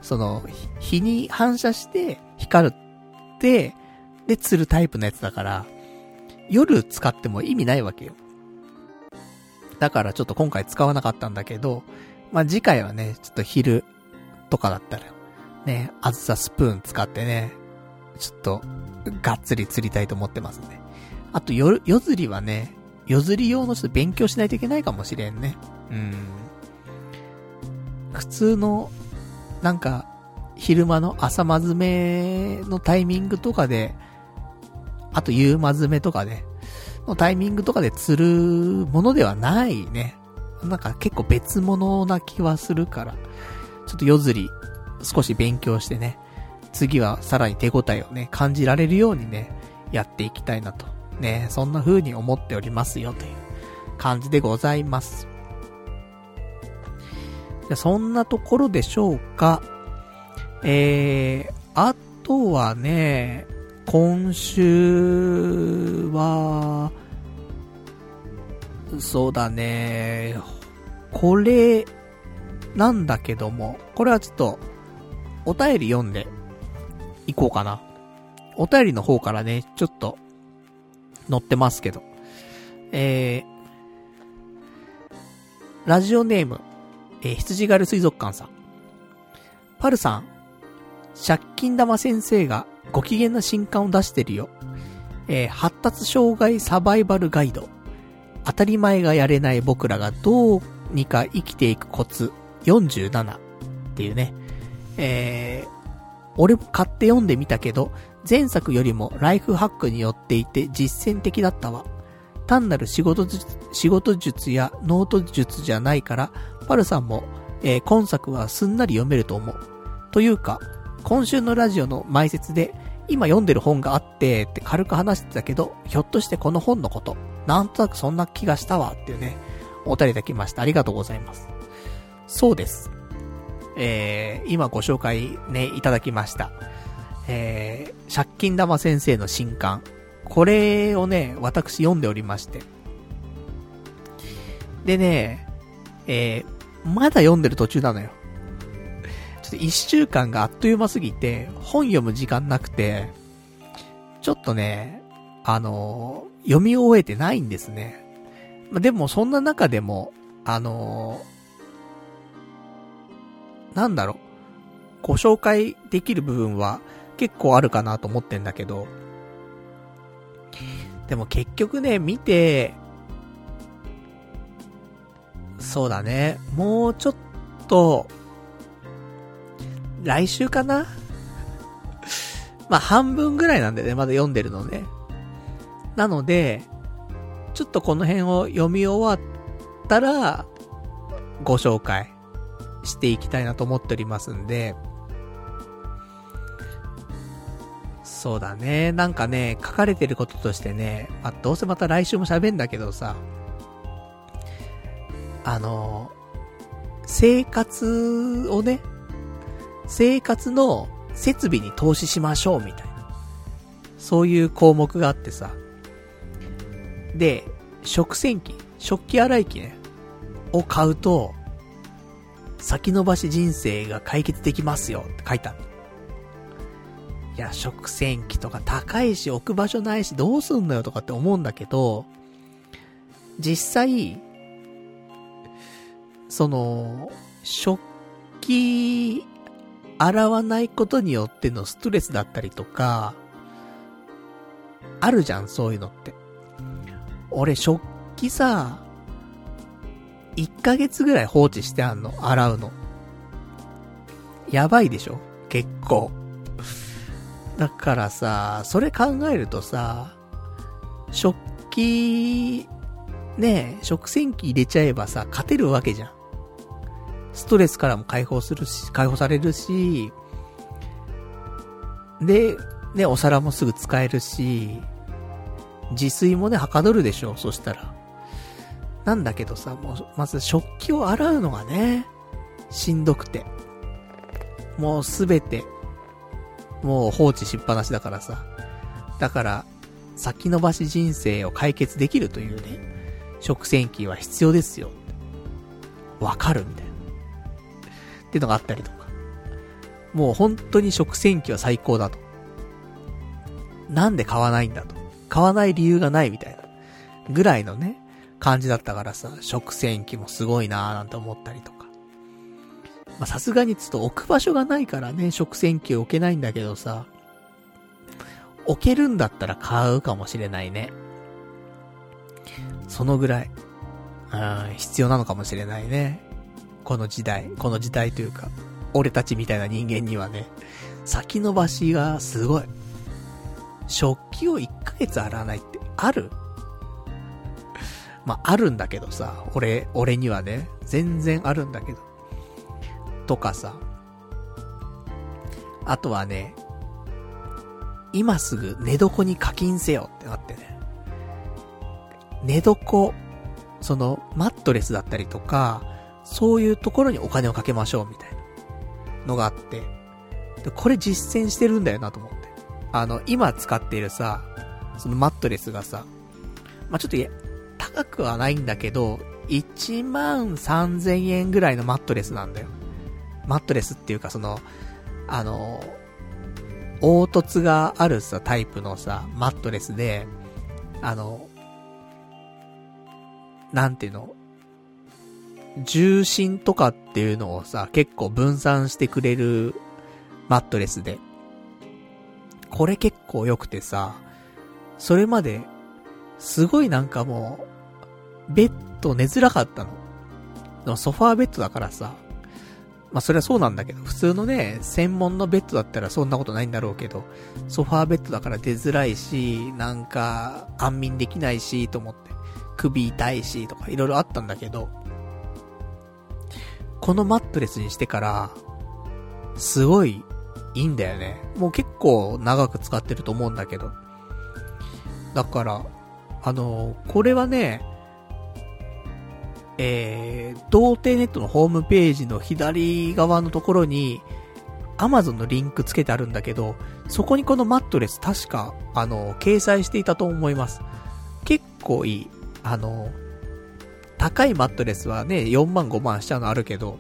[SPEAKER 1] その、日に反射して光るって、で釣るタイプのやつだから、夜使っても意味ないわけよ。だからちょっと今回使わなかったんだけど、まあ、次回はね、ちょっと昼とかだったら、ね、あずさスプーン使ってね、ちょっと、がっつり釣りたいと思ってますね。あと、夜、夜釣りはね、夜釣り用のちょっと勉強しないといけないかもしれんね。うん。普通の、なんか、昼間の朝まずめのタイミングとかで、あと夕まずめとかで、のタイミングとかで釣るものではないね。なんか結構別物な気はするから、ちょっと夜釣り少し勉強してね、次はさらに手応えをね、感じられるようにね、やっていきたいなと。ね、そんな風に思っておりますよという感じでございます。そんなところでしょうか。えー、あとはね、今週は、そうだね、これ、なんだけども、これはちょっと、お便り読んで、いこうかな。お便りの方からね、ちょっと、載ってますけど。えー、ラジオネーム、えー、羊狩水族館さん。パルさん、借金玉先生がご機嫌な新刊を出してるよ。えー、発達障害サバイバルガイド。当たり前がやれない僕らがどうにか生きていくコツ47っていうね。えー、俺も買って読んでみたけど、前作よりもライフハックによっていて実践的だったわ。単なる仕事術、仕事術やノート術じゃないから、パルさんも、えー、今作はすんなり読めると思う。というか、今週のラジオの前説で、今読んでる本があってって軽く話してたけど、ひょっとしてこの本のこと、なんとなくそんな気がしたわっていうね、お便りいただきました。ありがとうございます。そうです。えー、今ご紹介ね、いただきました。えー、借金玉先生の新刊。これをね、私読んでおりまして。でね、えー、まだ読んでる途中なのよ。ょっと一週間があっという間すぎて、本読む時間なくて、ちょっとね、あのー、読み終えてないんですね。までもそんな中でも、あのー、なんだろう、ご紹介できる部分は結構あるかなと思ってんだけど、でも結局ね、見て、そうだね、もうちょっと、来週かな？まあ半分ぐらいなんでね、まだ読んでるのね。なので、ちょっとこの辺を読み終わったら、ご紹介していきたいなと思っておりますんで、そうだね。なんかね、書かれてることとしてね、まあ、どうせまた来週も喋んだけどさ、あの、生活をね、生活の設備に投資しましょうみたいな。そういう項目があってさ。で、食洗機、食器洗い機ね、を買うと、先延ばし人生が解決できますよって書いてある。いや、食洗機とか高いし置く場所ないしどうすんのよとかって思うんだけど、実際、その、食器洗わないことによってのストレスだったりとか、あるじゃん、そういうのって。俺、食器さ、1ヶ月ぐらい放置してあんの、洗うの。やばいでしょ結構。だからさ、それ考えるとさ、食器、ね食洗機入れちゃえばさ、勝てるわけじゃん。ストレスからも解放するし、解放されるし、で、ね、お皿もすぐ使えるし、自炊もね、はかどるでしょ、そしたら。なんだけどさ、もう、まず食器を洗うのがね、しんどくて。もうすべて、もう放置しっぱなしだからさ。だから、先延ばし人生を解決できるというね、食洗機は必要ですよ。わかるみたいな。っていうのがあったりとか。もう本当に食洗機は最高だと。なんで買わないんだと。買わない理由がないみたいな。ぐらいのね、感じだったからさ、食洗機もすごいなーなんて思ったりとか。ま、さすがにちょっと置く場所がないからね、食洗機を置けないんだけどさ、置けるんだったら買うかもしれないね。そのぐらい、うん、必要なのかもしれないね。この時代、この時代というか、俺たちみたいな人間にはね、先延ばしがすごい。食器を1ヶ月洗わないってある？まあ、あるんだけどさ、俺、俺にはね、全然あるんだけど。とかさ、あとはね、今すぐ寝床に課金せよってなってね。寝床、その、マットレスだったりとか、そういうところにお金をかけましょうみたいなのがあって、で、これ実践してるんだよなと思って。あの、今使っているさ、そのマットレスがさ、まあ、ちょっと高くはないんだけど、1万3000円ぐらいのマットレスなんだよ。マットレスっていうかその、あの、凹凸があるさ、タイプのさ、マットレスで、あの、なんていうの、重心とかっていうのをさ、結構分散してくれるマットレスで。これ結構良くてさ、それまで、すごいなんかもう、ベッド寝づらかったの。でもソファーベッドだからさ、まあそれはそうなんだけど、普通のね、専門のベッドだったらそんなことないんだろうけど、ソファーベッドだから出づらいし、なんか、安眠できないし、と思って、首痛いし、とかいろいろあったんだけど、このマットレスにしてから、すごいいいんだよね。もう結構長く使ってると思うんだけど。だから、あのこれはね、えー、童貞ネットのホームページの左側のところに、アマゾンのリンクつけてあるんだけど、そこにこのマットレス確か、あの、掲載していたと思います。結構いい。あの、高いマットレスはね、4万5万しちゃうのあるけど、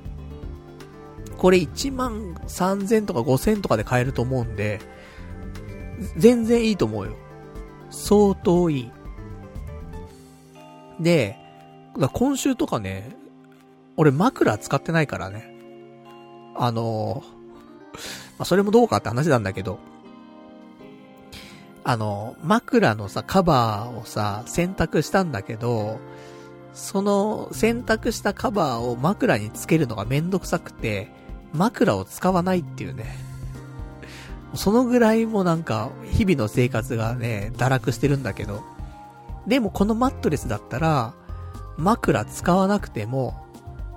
[SPEAKER 1] これ1万3000とか5000とかで買えると思うんで、全然いいと思うよ。相当いい。で、今週とかね、俺枕使ってないからね。あのまあ、それもどうかって話なんだけど、あの、枕のさ、カバーをさ、選択したんだけど、その選択したカバーを枕につけるのがめんどくさくて、枕を使わないっていうね。そのぐらいもなんか、日々の生活がね、堕落してるんだけど。でもこのマットレスだったら、枕使わなくても、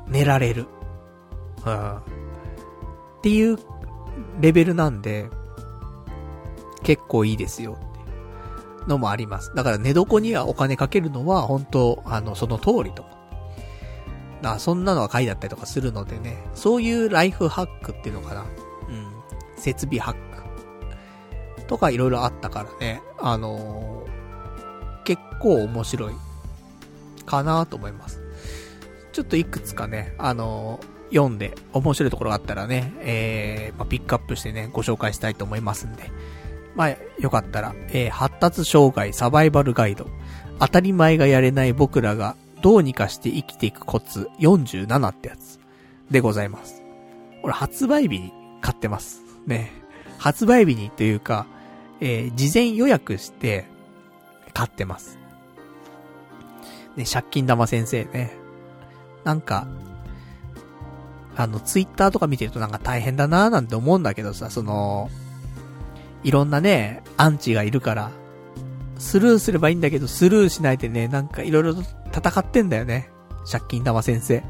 [SPEAKER 1] 寝られる。うん。っていうレベルなんで、結構いいですよのもあります。だから寝床にはお金かけるのは本当あの、その通りと思だからそんなのは書いてあったりとかするのでね、そういうライフハックっていうのかな。うん。設備ハック。とかいろいろあったからね、あのー、結構面白いかなと思います。ちょっといくつかね、あのー、読んで面白いところがあったらね、えー、まあ、ピックアップしてね、ご紹介したいと思いますんで。まあ、よかったら、えー、発達障害サバイバルガイド。当たり前がやれない僕らがどうにかして生きていくコツ47ってやつでございます。俺発売日に買ってます。ね。発売日にというか、えー、事前予約して買ってます。ね、借金玉先生ね。なんか、あの、ツイッターとか見てるとなんか大変だなーなんて思うんだけどさ、その、いろんなね、アンチがいるから、スルーすればいいんだけど、スルーしないでね、なんかいろいろ戦ってんだよね。借金玉先生。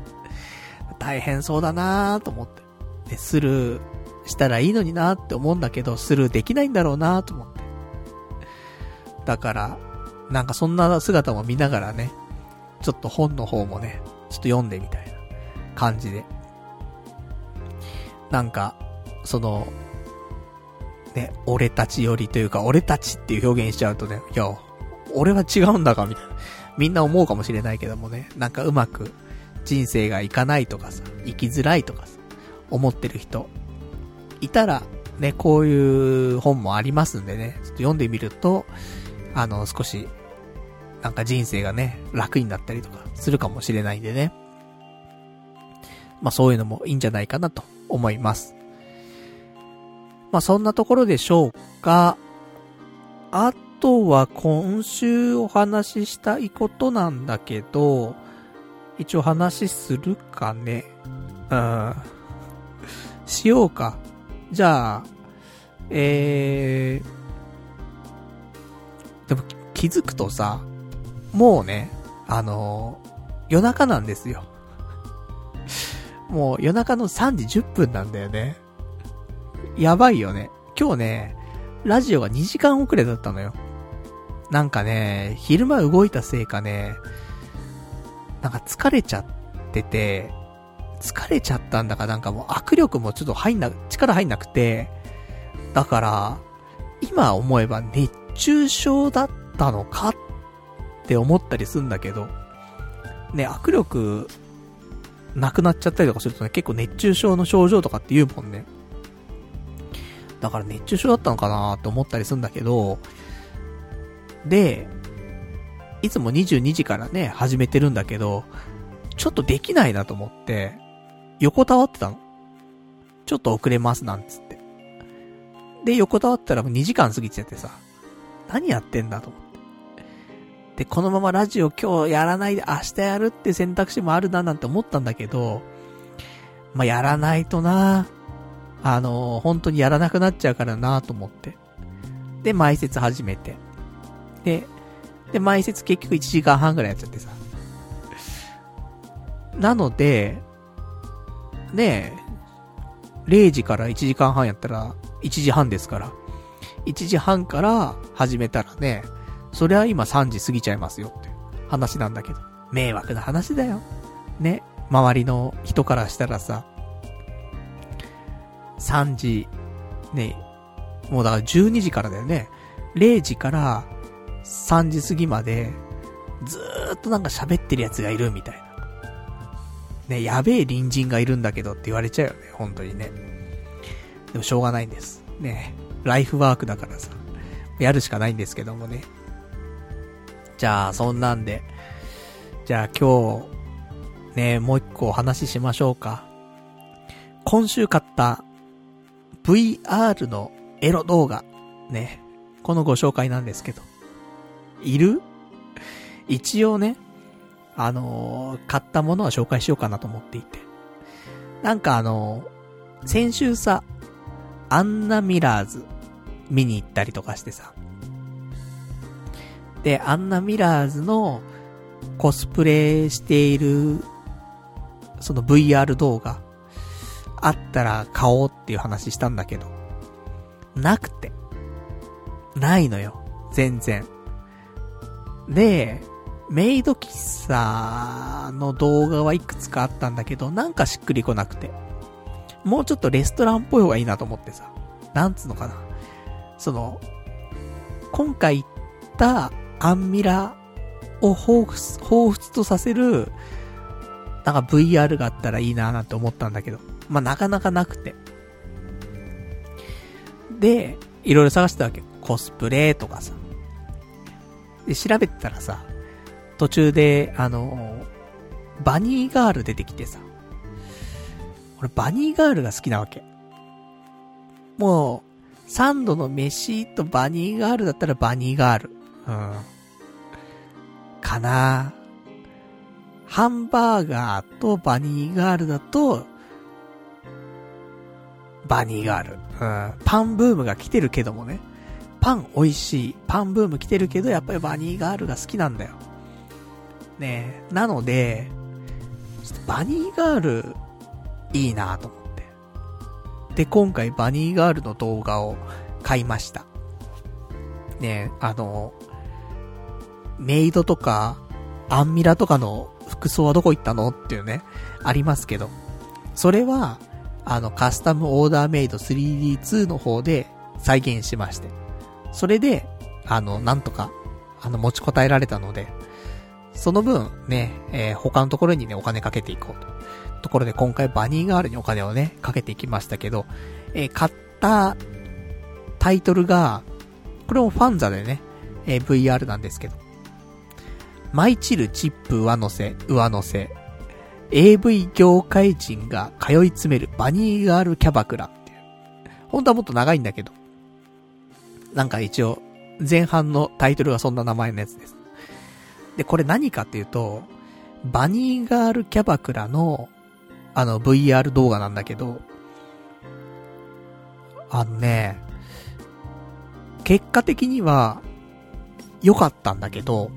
[SPEAKER 1] 大変そうだなーと思って。で、スルーしたらいいのになーって思うんだけど、スルーできないんだろうなーと思って。だから、なんかそんな姿も見ながらね、ちょっと本の方もね、ちょっと読んでみたいな感じで。なんか、その、ね、俺たちよりというか、俺たちっていう表現しちゃうとね、いや、俺は違うんだか、みたいな。みんな思うかもしれないけどもね、なんかうまく人生がいかないとかさ、生きづらいとかさ、思ってる人、いたら、ね、こういう本もありますんでね、ちょっと読んでみると、あの、少し、なんか人生がね、楽になったりとかするかもしれないんでね。まあそういうのもいいんじゃないかなと思います。まあそんなところでしょうか。あとは今週お話ししたいことなんだけど、一応話するかね。うん。しようか。じゃあ、えー、でも気づくとさ、もうね、あのー、夜中なんですよ。もう夜中の3時10分なんだよね。やばいよね。今日ね、ラジオが2時間遅れだったのよ。なんかね、昼間動いたせいかね、なんか疲れちゃってて、疲れちゃったんだかなんかもう握力もちょっと入んな、力入んなくて、だから、今思えば熱中症だったのかって思ったりすんだけど、ね、握力、なくなっちゃったりとかするとね、結構熱中症の症状とかって言うもんね。だから熱中症だったのかなって思ったりするんだけど、で、いつも22時からね、始めてるんだけど、ちょっとできないなと思って、横たわってたの。ちょっと遅れますなんつって。で、横たわったらもう2時間過ぎちゃってさ、何やってんだと思って。で、このままラジオ今日やらないで明日やるって選択肢もあるななんて思ったんだけど、まあ、やらないとなあのー、本当にやらなくなっちゃうからなと思って。で、埋設始めて。で、で、埋設結局1時間半ぐらいやっちゃってさ。なので、ねえ、0時から1時間半やったら、1時半ですから。1時半から始めたらね、そりゃ今3時過ぎちゃいますよって話なんだけど。迷惑な話だよ。ね。周りの人からしたらさ、3時、ね、もうだから12時からだよね。0時から3時過ぎまで、ずーっとなんか喋ってるやつがいるみたいな。ね、やべえ隣人がいるんだけどって言われちゃうよね、本当にね。でもしょうがないんです。ね、ライフワークだからさ、やるしかないんですけどもね。じゃあ、そんなんで、じゃあ今日、ね、もう一個お話ししましょうか。今週買った VR のエロ動画、ね、このご紹介なんですけど。いる？一応ね、あのー、買ったものは紹介しようかなと思っていて。なんかあのー、先週さ、アンナミラーズ見に行ったりとかしてさ。で、アンナミラーズのコスプレしている、その VR 動画、あったら買おうっていう話したんだけど、なくて。ないのよ。全然。で、メイド喫茶の動画はいくつかあったんだけど、なんかしっくりこなくて。もうちょっとレストランっぽい方がいいなと思ってさ。なんつうのかな。その、今回行ったアンミラを彷彿、彷彿とさせる、なんか VR があったらいいななんて思ったんだけど。まあ、なかなかなくて。で、いろいろ探してたわけ。コスプレとかさ。で、調べてたらさ、途中で、あの、バニーガール出てきてさ。俺、バニーガールが好きなわけ。もう、サンドの飯とバニーガールだったらバニーガール。うん。かなハンバーガーとバニーガールだと、バニーガール。うん。パンブームが来てるけどもね。パン美味しい。パンブーム来てるけど、やっぱりバニーガールが好きなんだよ。ねえなので、バニーガール、いいなと思って。で、今回バニーガールの動画を買いました。ねえあの、メイドとか、アンミラとかの服装はどこ行ったのっていうね、ありますけど。それは、あの、カスタムオーダーメイド 3D2 の方で再現しまして。それで、あの、なんとか、あの、持ちこたえられたので、その分、ね、えー、他のところにね、お金かけていこうと。ところで今回バニーガールにお金をね、かけていきましたけど、えー、買ったタイトルが、これもファンザでね、えー、VR なんですけど、マイチルチップ上乗せ、上乗せ、AV 業界人が通い詰めるバニーガールキャバクラっていう。本当はもっと長いんだけど。なんか一応、前半のタイトルがそんな名前のやつです。で、これ何かっていうと、バニーガールキャバクラの、あの VR 動画なんだけど、あのね、結果的には、良かったんだけど、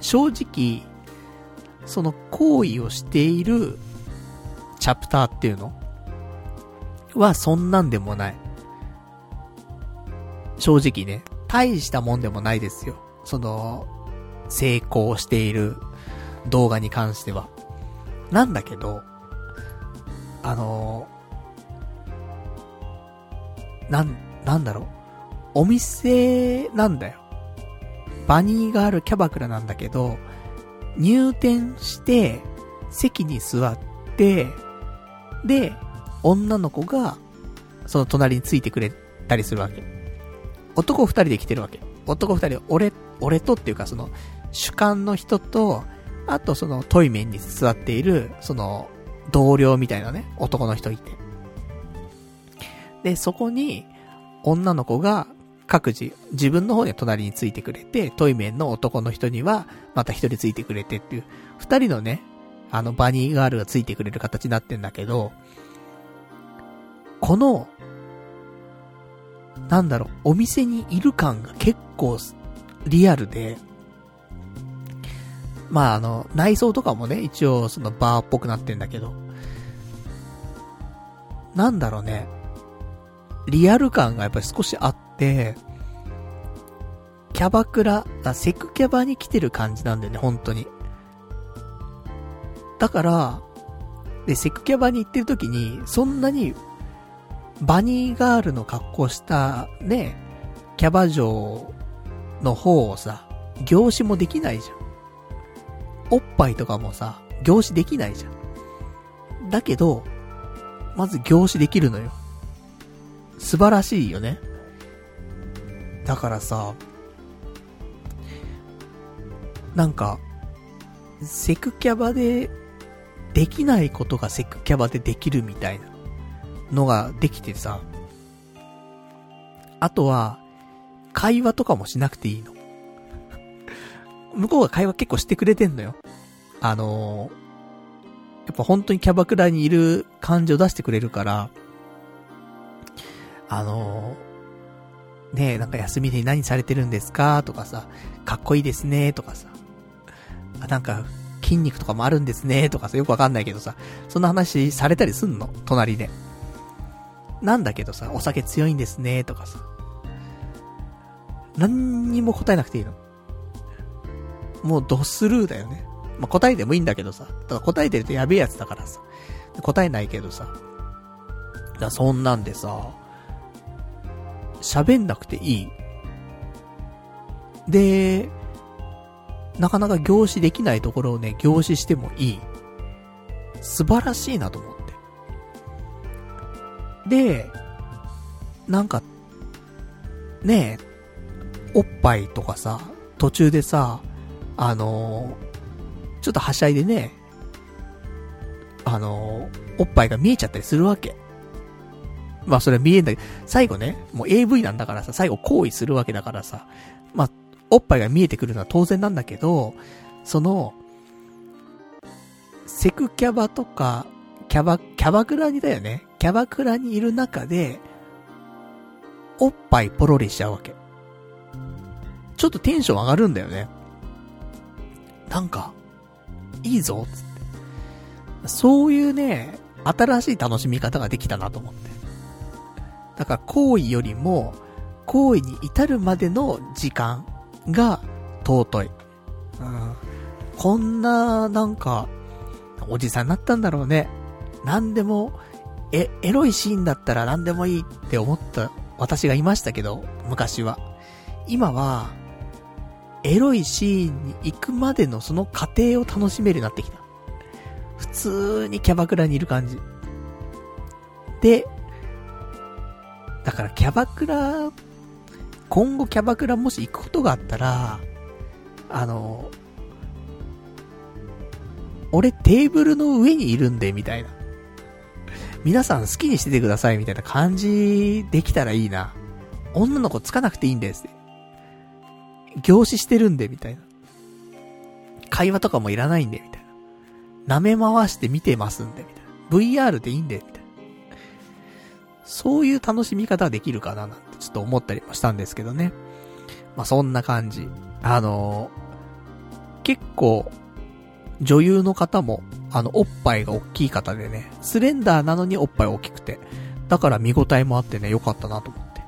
[SPEAKER 1] 正直、その行為をしているチャプターっていうの？はそんなんでもない。正直ね、大したもんでもないですよ。その、成功している動画に関しては。なんだけど、あのなん、なんだろう。お店なんだよ。バニーガールキャバクラなんだけど、入店して、席に座って、で、女の子が、その隣についてくれたりするわけ。男二人で来てるわけ。男二人、俺、俺とっていうかその、主観の人と、あとそのトイメンに座っている、その、同僚みたいなね、男の人いて。で、そこに、女の子が各自、自分の方に隣についてくれて、トイメンの男の人には、また一人ついてくれてっていう、二人のね、あの、バニーガールがついてくれる形になってんだけど、この、なんだろう、お店にいる感が結構、リアルで、まああの、内装とかもね、一応そのバーっぽくなってんだけど、なんだろうね、リアル感がやっぱり少しあって、キャバクラ、セクキャバに来てる感じなんだよね、本当に。だから、で、セクキャバに行ってる時に、そんなに、バニーガールの格好した、ね、キャバ嬢の方をさ、凝視もできないじゃん。おっぱいとかもさ、凝視できないじゃん。だけど、まず凝視できるのよ。素晴らしいよね。だからさ、なんか、セクキャバでできないことがセクキャバでできるみたいなのができてさ、あとは、会話とかもしなくていいの。<laughs> 向こうが会話結構してくれてんのよ。あのー、やっぱ本当にキャバクラにいる感じを出してくれるから、あのー、ねえ、なんか休みで何されてるんですか？とかさ、かっこいいですね？とかさ、あ、なんか、筋肉とかもあるんですね？とかさ、よくわかんないけどさ、そんな話されたりすんの？隣で。なんだけどさ、お酒強いんですね？とかさ。何にも答えなくていいの。もうドスルーだよね。まあ、答えてもいいんだけどさ。ただ答えてるとやべえやつだからさ。答えないけどさ。だそんなんでさ、喋んなくていい。で、なかなか凝視できないところをね、凝視してもいい。素晴らしいなと思って。で、なんか、ねえ、おっぱいとかさ、途中でさ、あのー、ちょっとはしゃいでね、あのー、おっぱいが見えちゃったりするわけ。まあそれは見えんだけど、最後ね、もう AV なんだからさ、最後行為するわけだからさ、まあ、おっぱいが見えてくるのは当然なんだけど、その、セクキャバとか、キャバ、キャバクラにだよね。キャバクラにいる中で、おっぱいポロリしちゃうわけ。ちょっとテンション上がるんだよね。なんか、いいぞ、つって。そういうね、新しい楽しみ方ができたなと思って。だから行為よりも、行為に至るまでの時間が尊い。うん。こんな、なんか、おじさんになったんだろうね。何でも、え、エロいシーンだったら何でもいいって思った私がいましたけど、昔は。今は、エロいシーンに行くまでのその過程を楽しめるようになってきた。普通にキャバクラにいる感じ。で、だからキャバクラ、今後キャバクラもし行くことがあったら、あの、俺テーブルの上にいるんで、みたいな。皆さん好きにしててください、みたいな感じできたらいいな。女の子つかなくていいんです。凝視してるんで、みたいな。会話とかもいらないんで、みたいな。舐め回して見てますんで、みたいな。VR でいいんで、みたいな。そういう楽しみ方ができるかな、なんてちょっと思ったりもしたんですけどね。まあ、そんな感じ。あのー、結構、女優の方も、あの、おっぱいが大きい方でね、スレンダーなのにおっぱい大きくて、だから見応えもあってね、良かったなと思って。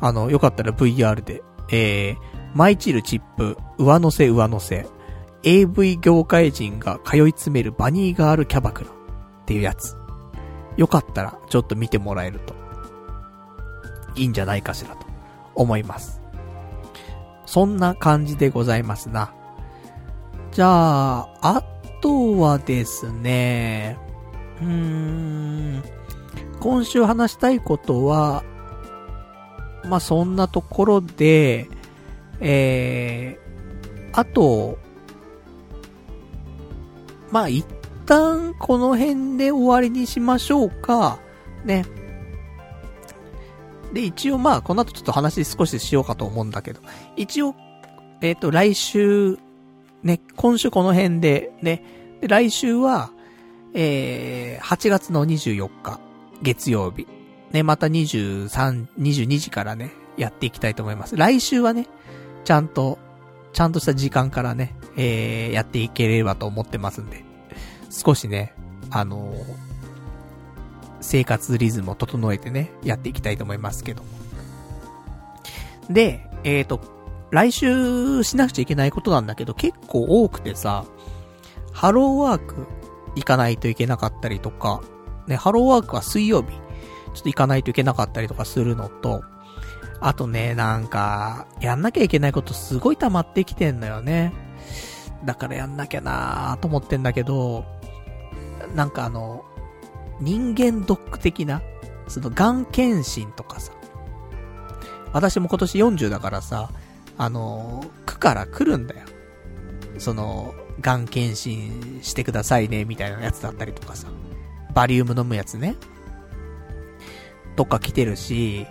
[SPEAKER 1] あの、よかったら VR で、えー、マイチルチップ、上乗せ上乗せ、AV 業界人が通い詰めるバニーガールキャバクラっていうやつ。よかったらちょっと見てもらえると、いいんじゃないかしらと思います。そんな感じでございますな。じゃあ、あとはですね、うーん、今週話したいことは、まあ、そんなところで、えー、あと、まあ、一旦この辺で終わりにしましょうか。ね。で、一応まあ、この後ちょっと話少ししようかと思うんだけど、一応、えっ、ー、と、来週、ね、今週この辺で、ね、で、来週は、えー、8月の24日、月曜日、ね、また23、22時からね、やっていきたいと思います。来週はね、ちゃんと、ちゃんとした時間からね、えー、やっていければと思ってますんで、少しね、あのー、生活リズムを整えてね、やっていきたいと思いますけど。で、えっ、ー、と、来週しなくちゃいけないことなんだけど、結構多くてさ、ハローワーク行かないといけなかったりとか、ね、ハローワークは水曜日、ちょっと行かないといけなかったりとかするのと、あとね、なんか、やんなきゃいけないことすごい溜まってきてんのよね。だからやんなきゃなーと思ってんだけど、なんかあの、人間ドック的な、その、がん検診とかさ、私も今年40だからさ、あの、区から来るんだよ。その、がん検診してくださいね、みたいなやつだったりとかさ、バリウム飲むやつね。とか来てるし、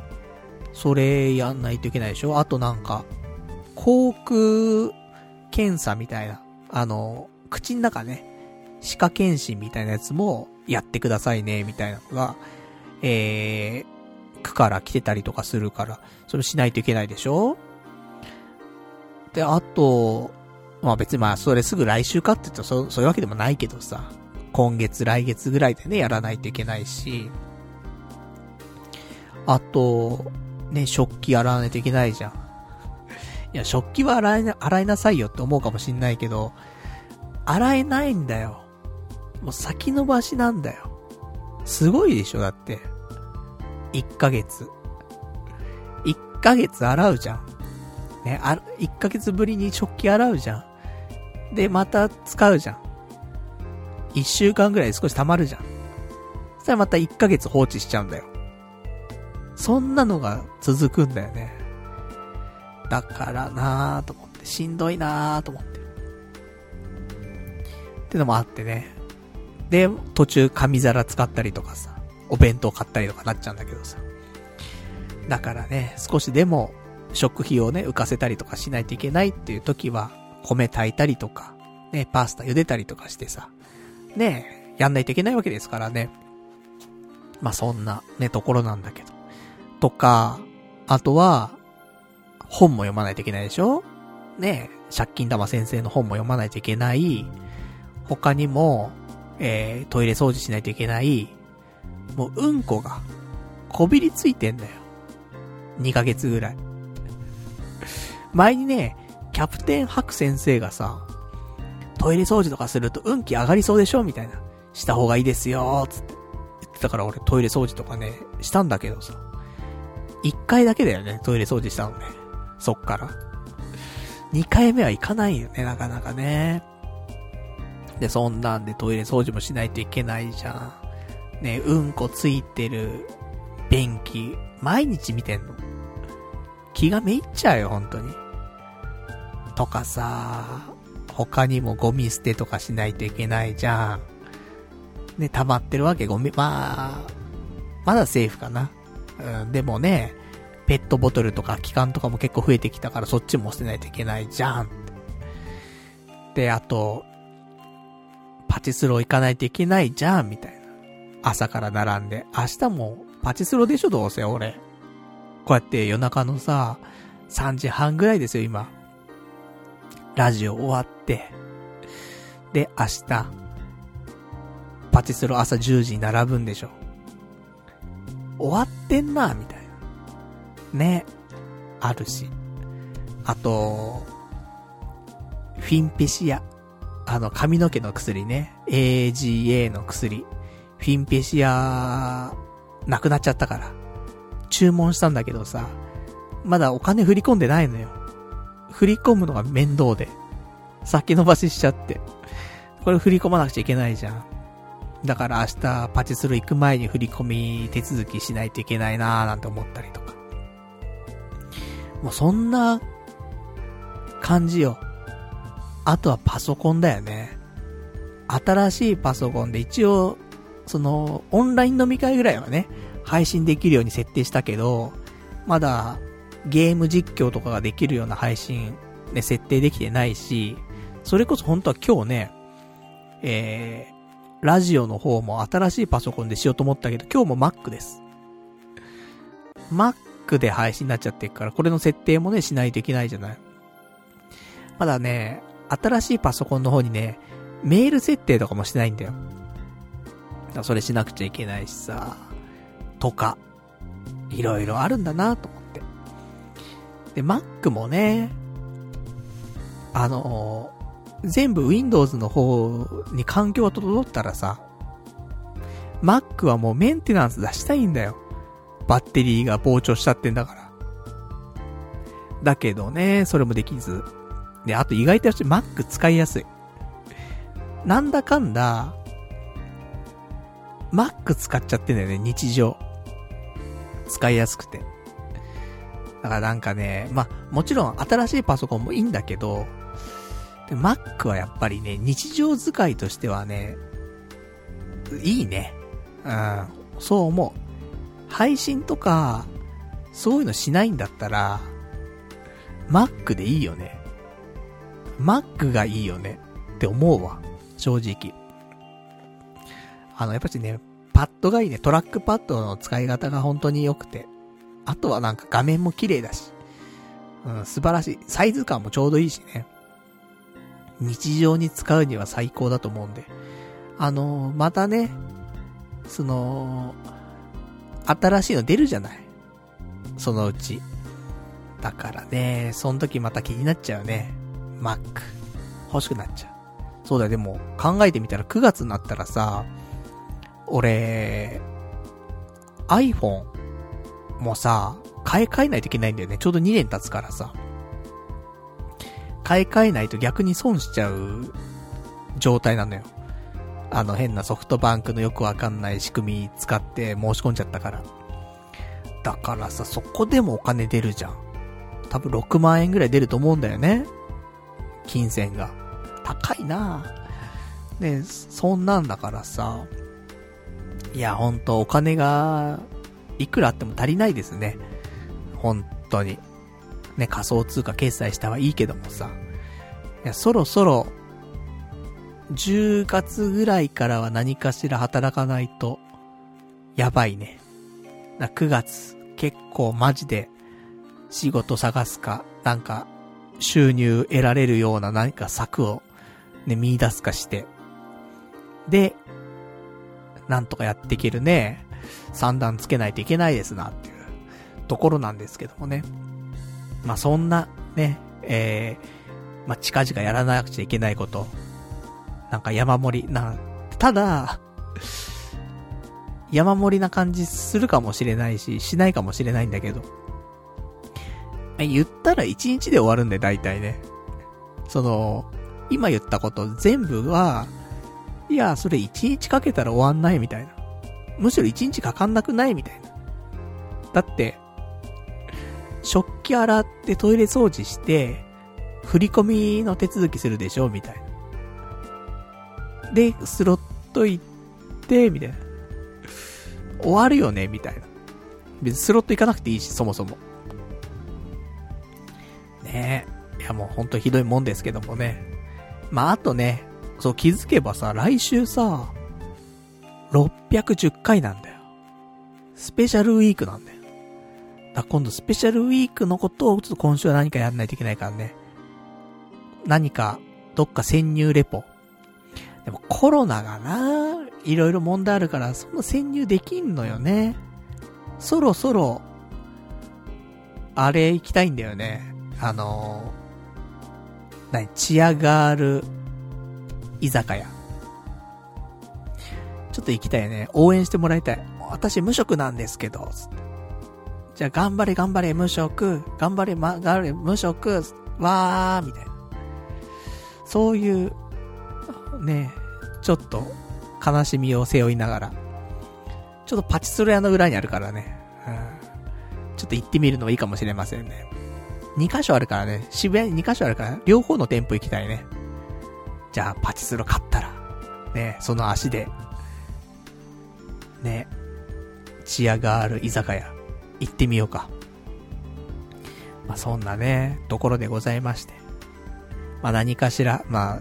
[SPEAKER 1] それやんないといけないでしょあとなんか、口腔検査みたいな、あの、口の中ね、歯科検診みたいなやつもやってくださいね、みたいなのが、えー、区から来てたりとかするから、それしないといけないでしょ？で、あと、まあ別にまあそれすぐ来週かって言うとそそういうわけでもないけどさ、今月来月ぐらいでね、やらないといけないし、あと、ね、食器洗わないといけないじゃん。いや、食器は洗いな、洗いなさいよって思うかもしんないけど、洗えないんだよ。もう先延ばしなんだよ。すごいでしょ、だって。1ヶ月。1ヶ月洗うじゃん。ね、あ、1ヶ月ぶりに食器洗うじゃん。で、また使うじゃん。1週間ぐらい少し溜まるじゃん。そしたらまた1ヶ月放置しちゃうんだよ。そんなのが続くんだよね。だからなぁと思って、しんどいなぁと思って。ってのもあってね。で、途中紙皿使ったりとかさ、お弁当買ったりとかなっちゃうんだけどさ。だからね、少しでも食費をね、浮かせたりとかしないといけないっていう時は、米炊いたりとか、ね、パスタ茹でたりとかしてさ、ね、やんないといけないわけですからね。まあ、そんなね、ところなんだけど。とか、あとは、本も読まないといけないでしょ？ね借金玉先生の本も読まないといけない。他にも、えー、トイレ掃除しないといけない、もううんこが、こびりついてんだよ。2ヶ月ぐらい。前にね、キャプテンハク先生がさ、トイレ掃除とかすると運気上がりそうでしょみたいな。した方がいいですよつって言ってたから俺トイレ掃除とかね、したんだけどさ。一回だけだよね、トイレ掃除したのね。そっから。二回目は行かないよね、なかなかね。で、そんなんでトイレ掃除もしないといけないじゃん。ね、うんこついてる便器、毎日見てんの。気がめいっちゃうよ、本当に。とかさ、他にもゴミ捨てとかしないといけないじゃん。ね、溜まってるわけ、ゴミ、まあ、まだセーフかな。うん、でもね、ペットボトルとか機関とかも結構増えてきたからそっちも捨てないといけないじゃん。で、あと、パチスロ行かないといけないじゃん、みたいな。朝から並んで。明日もパチスロでしょ、どうせ俺。こうやって夜中のさ、3時半ぐらいですよ、今。ラジオ終わって。で、明日、パチスロ朝10時に並ぶんでしょ。終わってんな、みたいな。ね。あるし。あと、フィンペシア。あの、髪の毛の薬ね。AGA の薬。フィンペシア、なくなっちゃったから。注文したんだけどさ、まだお金振り込んでないのよ。振り込むのが面倒で。先延ばししちゃって。これ振り込まなくちゃいけないじゃん。だから明日パチスロ行く前に振り込み手続きしないといけないなーなんて思ったりとか。もうそんな感じよ。あとはパソコンだよね。新しいパソコンで一応、その、オンライン飲み会ぐらいはね、配信できるように設定したけど、まだ、ゲーム実況とかができるような配信、ね、設定できてないし、それこそ本当は今日ね、えー、ラジオの方も新しいパソコンでしようと思ったけど、今日も Mac です。Mac で配信になっちゃってるから、これの設定もね、しないといけないじゃない。まだね、新しいパソコンの方にね、メール設定とかもしてないんだよ。だそれしなくちゃいけないしさ、とか、いろいろあるんだなと思って。で、Mac もね、あの全部 Windows の方に環境が整ったらさ、Mac はもうメンテナンス出したいんだよ。バッテリーが膨張しちゃってんだから。だけどね、それもできず。で、あと意外と Mac 使いやすい。なんだかんだ、Mac 使っちゃってんだよね、日常。使いやすくて。だからなんかね、まあもちろん新しいパソコンもいいんだけど、で Mac はやっぱりね、日常使いとしてはね、いいね。うん、そう思う。配信とか、そういうのしないんだったら、Mac でいいよね。Mac がいいよねって思うわ。正直。あの、やっぱしね、パッドがいいね。トラックパッドの使い方が本当に良くて。あとはなんか画面も綺麗だし。うん、素晴らしい。サイズ感もちょうどいいしね。日常に使うには最高だと思うんで。あのー、またね、その、新しいの出るじゃない。そのうち。だからね、その時また気になっちゃうね。Mac。欲しくなっちゃう。そうだよ、でも、考えてみたら9月になったらさ、俺、iPhone もさ、買い替えないといけないんだよね。ちょうど2年経つからさ。買い替えないと逆に損しちゃう状態なのよ。あの変なソフトバンクのよくわかんない仕組み使って申し込んじゃったから。だからさ、そこでもお金出るじゃん。多分6万円ぐらい出ると思うんだよね。金銭が。高いなね、そんなんだからさ。いや、ほんとお金が、いくらあっても足りないですね。本当に。ね、仮想通貨決済したはいいけどもさ。いや、そろそろ、10月ぐらいからは何かしら働かないと、やばいね。9月、結構マジで、仕事探すか、なんか、収入得られるような何か策を、ね、見出すかして。で、なんとかやっていけるね、三段つけないといけないですな、っていうところなんですけどもね。まあ、そんな、ね、えー、まあ、近々やらなくちゃいけないこと、なんか山盛りな、ただ、山盛りな感じするかもしれないし、しないかもしれないんだけど。言ったら1日で終わるんで、大体ね。その、今言ったこと全部は、いや、それ1日かけたら終わんないみたいな。むしろ1日かかんなくないみたいな。だって、食器洗ってトイレ掃除して、振り込みの手続きするでしょみたいな。で、スロット行って、みたいな。終わるよねみたいな。別にスロット行かなくていいし、そもそも。ねえ。いやもうほんとひどいもんですけどもね。まあ、あとね、そう気づけばさ、来週さ、610回なんだよ。スペシャルウィークなんだよ。だ今度スペシャルウィークのことをちょっと今週は何かやんないといけないからね。何か、どっか潜入レポ。でもコロナがな、いろいろ問題あるから、そんな潜入できんのよね。そろそろ、あれ行きたいんだよね。あのー、何、チアガール、居酒屋。ちょっと行きたいね。応援してもらいたい。私無職なんですけど、じゃあ頑張れ頑張れ無職、頑張れま、頑張れ無職、わー、みたいな。そういう、ね、ちょっと悲しみを背負いながら、ちょっとパチスロ屋の裏にあるからね、うん、ちょっと行ってみるのもいいかもしれませんね。2箇所あるからね、渋谷に2箇所あるから、両方の店舗行きたいね。じゃあ、パチスロ買ったら、ね、その足で、ね、チアガール居酒屋、行ってみようか。まあ、そんなね、ところでございまして。まあ、何かしら、まあ、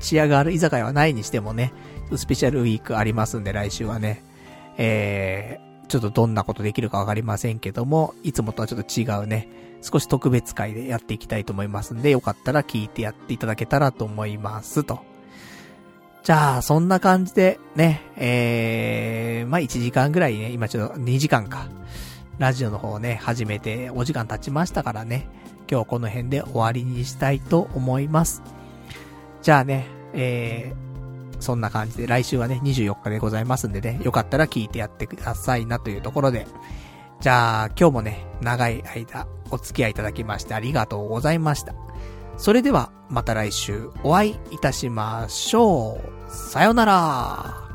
[SPEAKER 1] チアガール居酒屋はないにしてもね、スペシャルウィークありますんで、来週はね。えー、ちょっとどんなことできるかわかりませんけども、いつもとはちょっと違うね、少し特別会でやっていきたいと思いますんで、よかったら聞いてやっていただけたらと思いますと。じゃあ、そんな感じで、ね、えー、まあ、1時間ぐらいね、今ちょっと2時間か。ラジオの方ね、始めてお時間経ちましたからね、今日この辺で終わりにしたいと思います。じゃあね、えー、そんな感じで来週はね、24日でございますんでね、よかったら聞いてやってくださいなというところで。じゃあ、今日もね、長い間お付き合いいただきましてありがとうございました。それでは、また来週お会いいたしましょう。さよなら。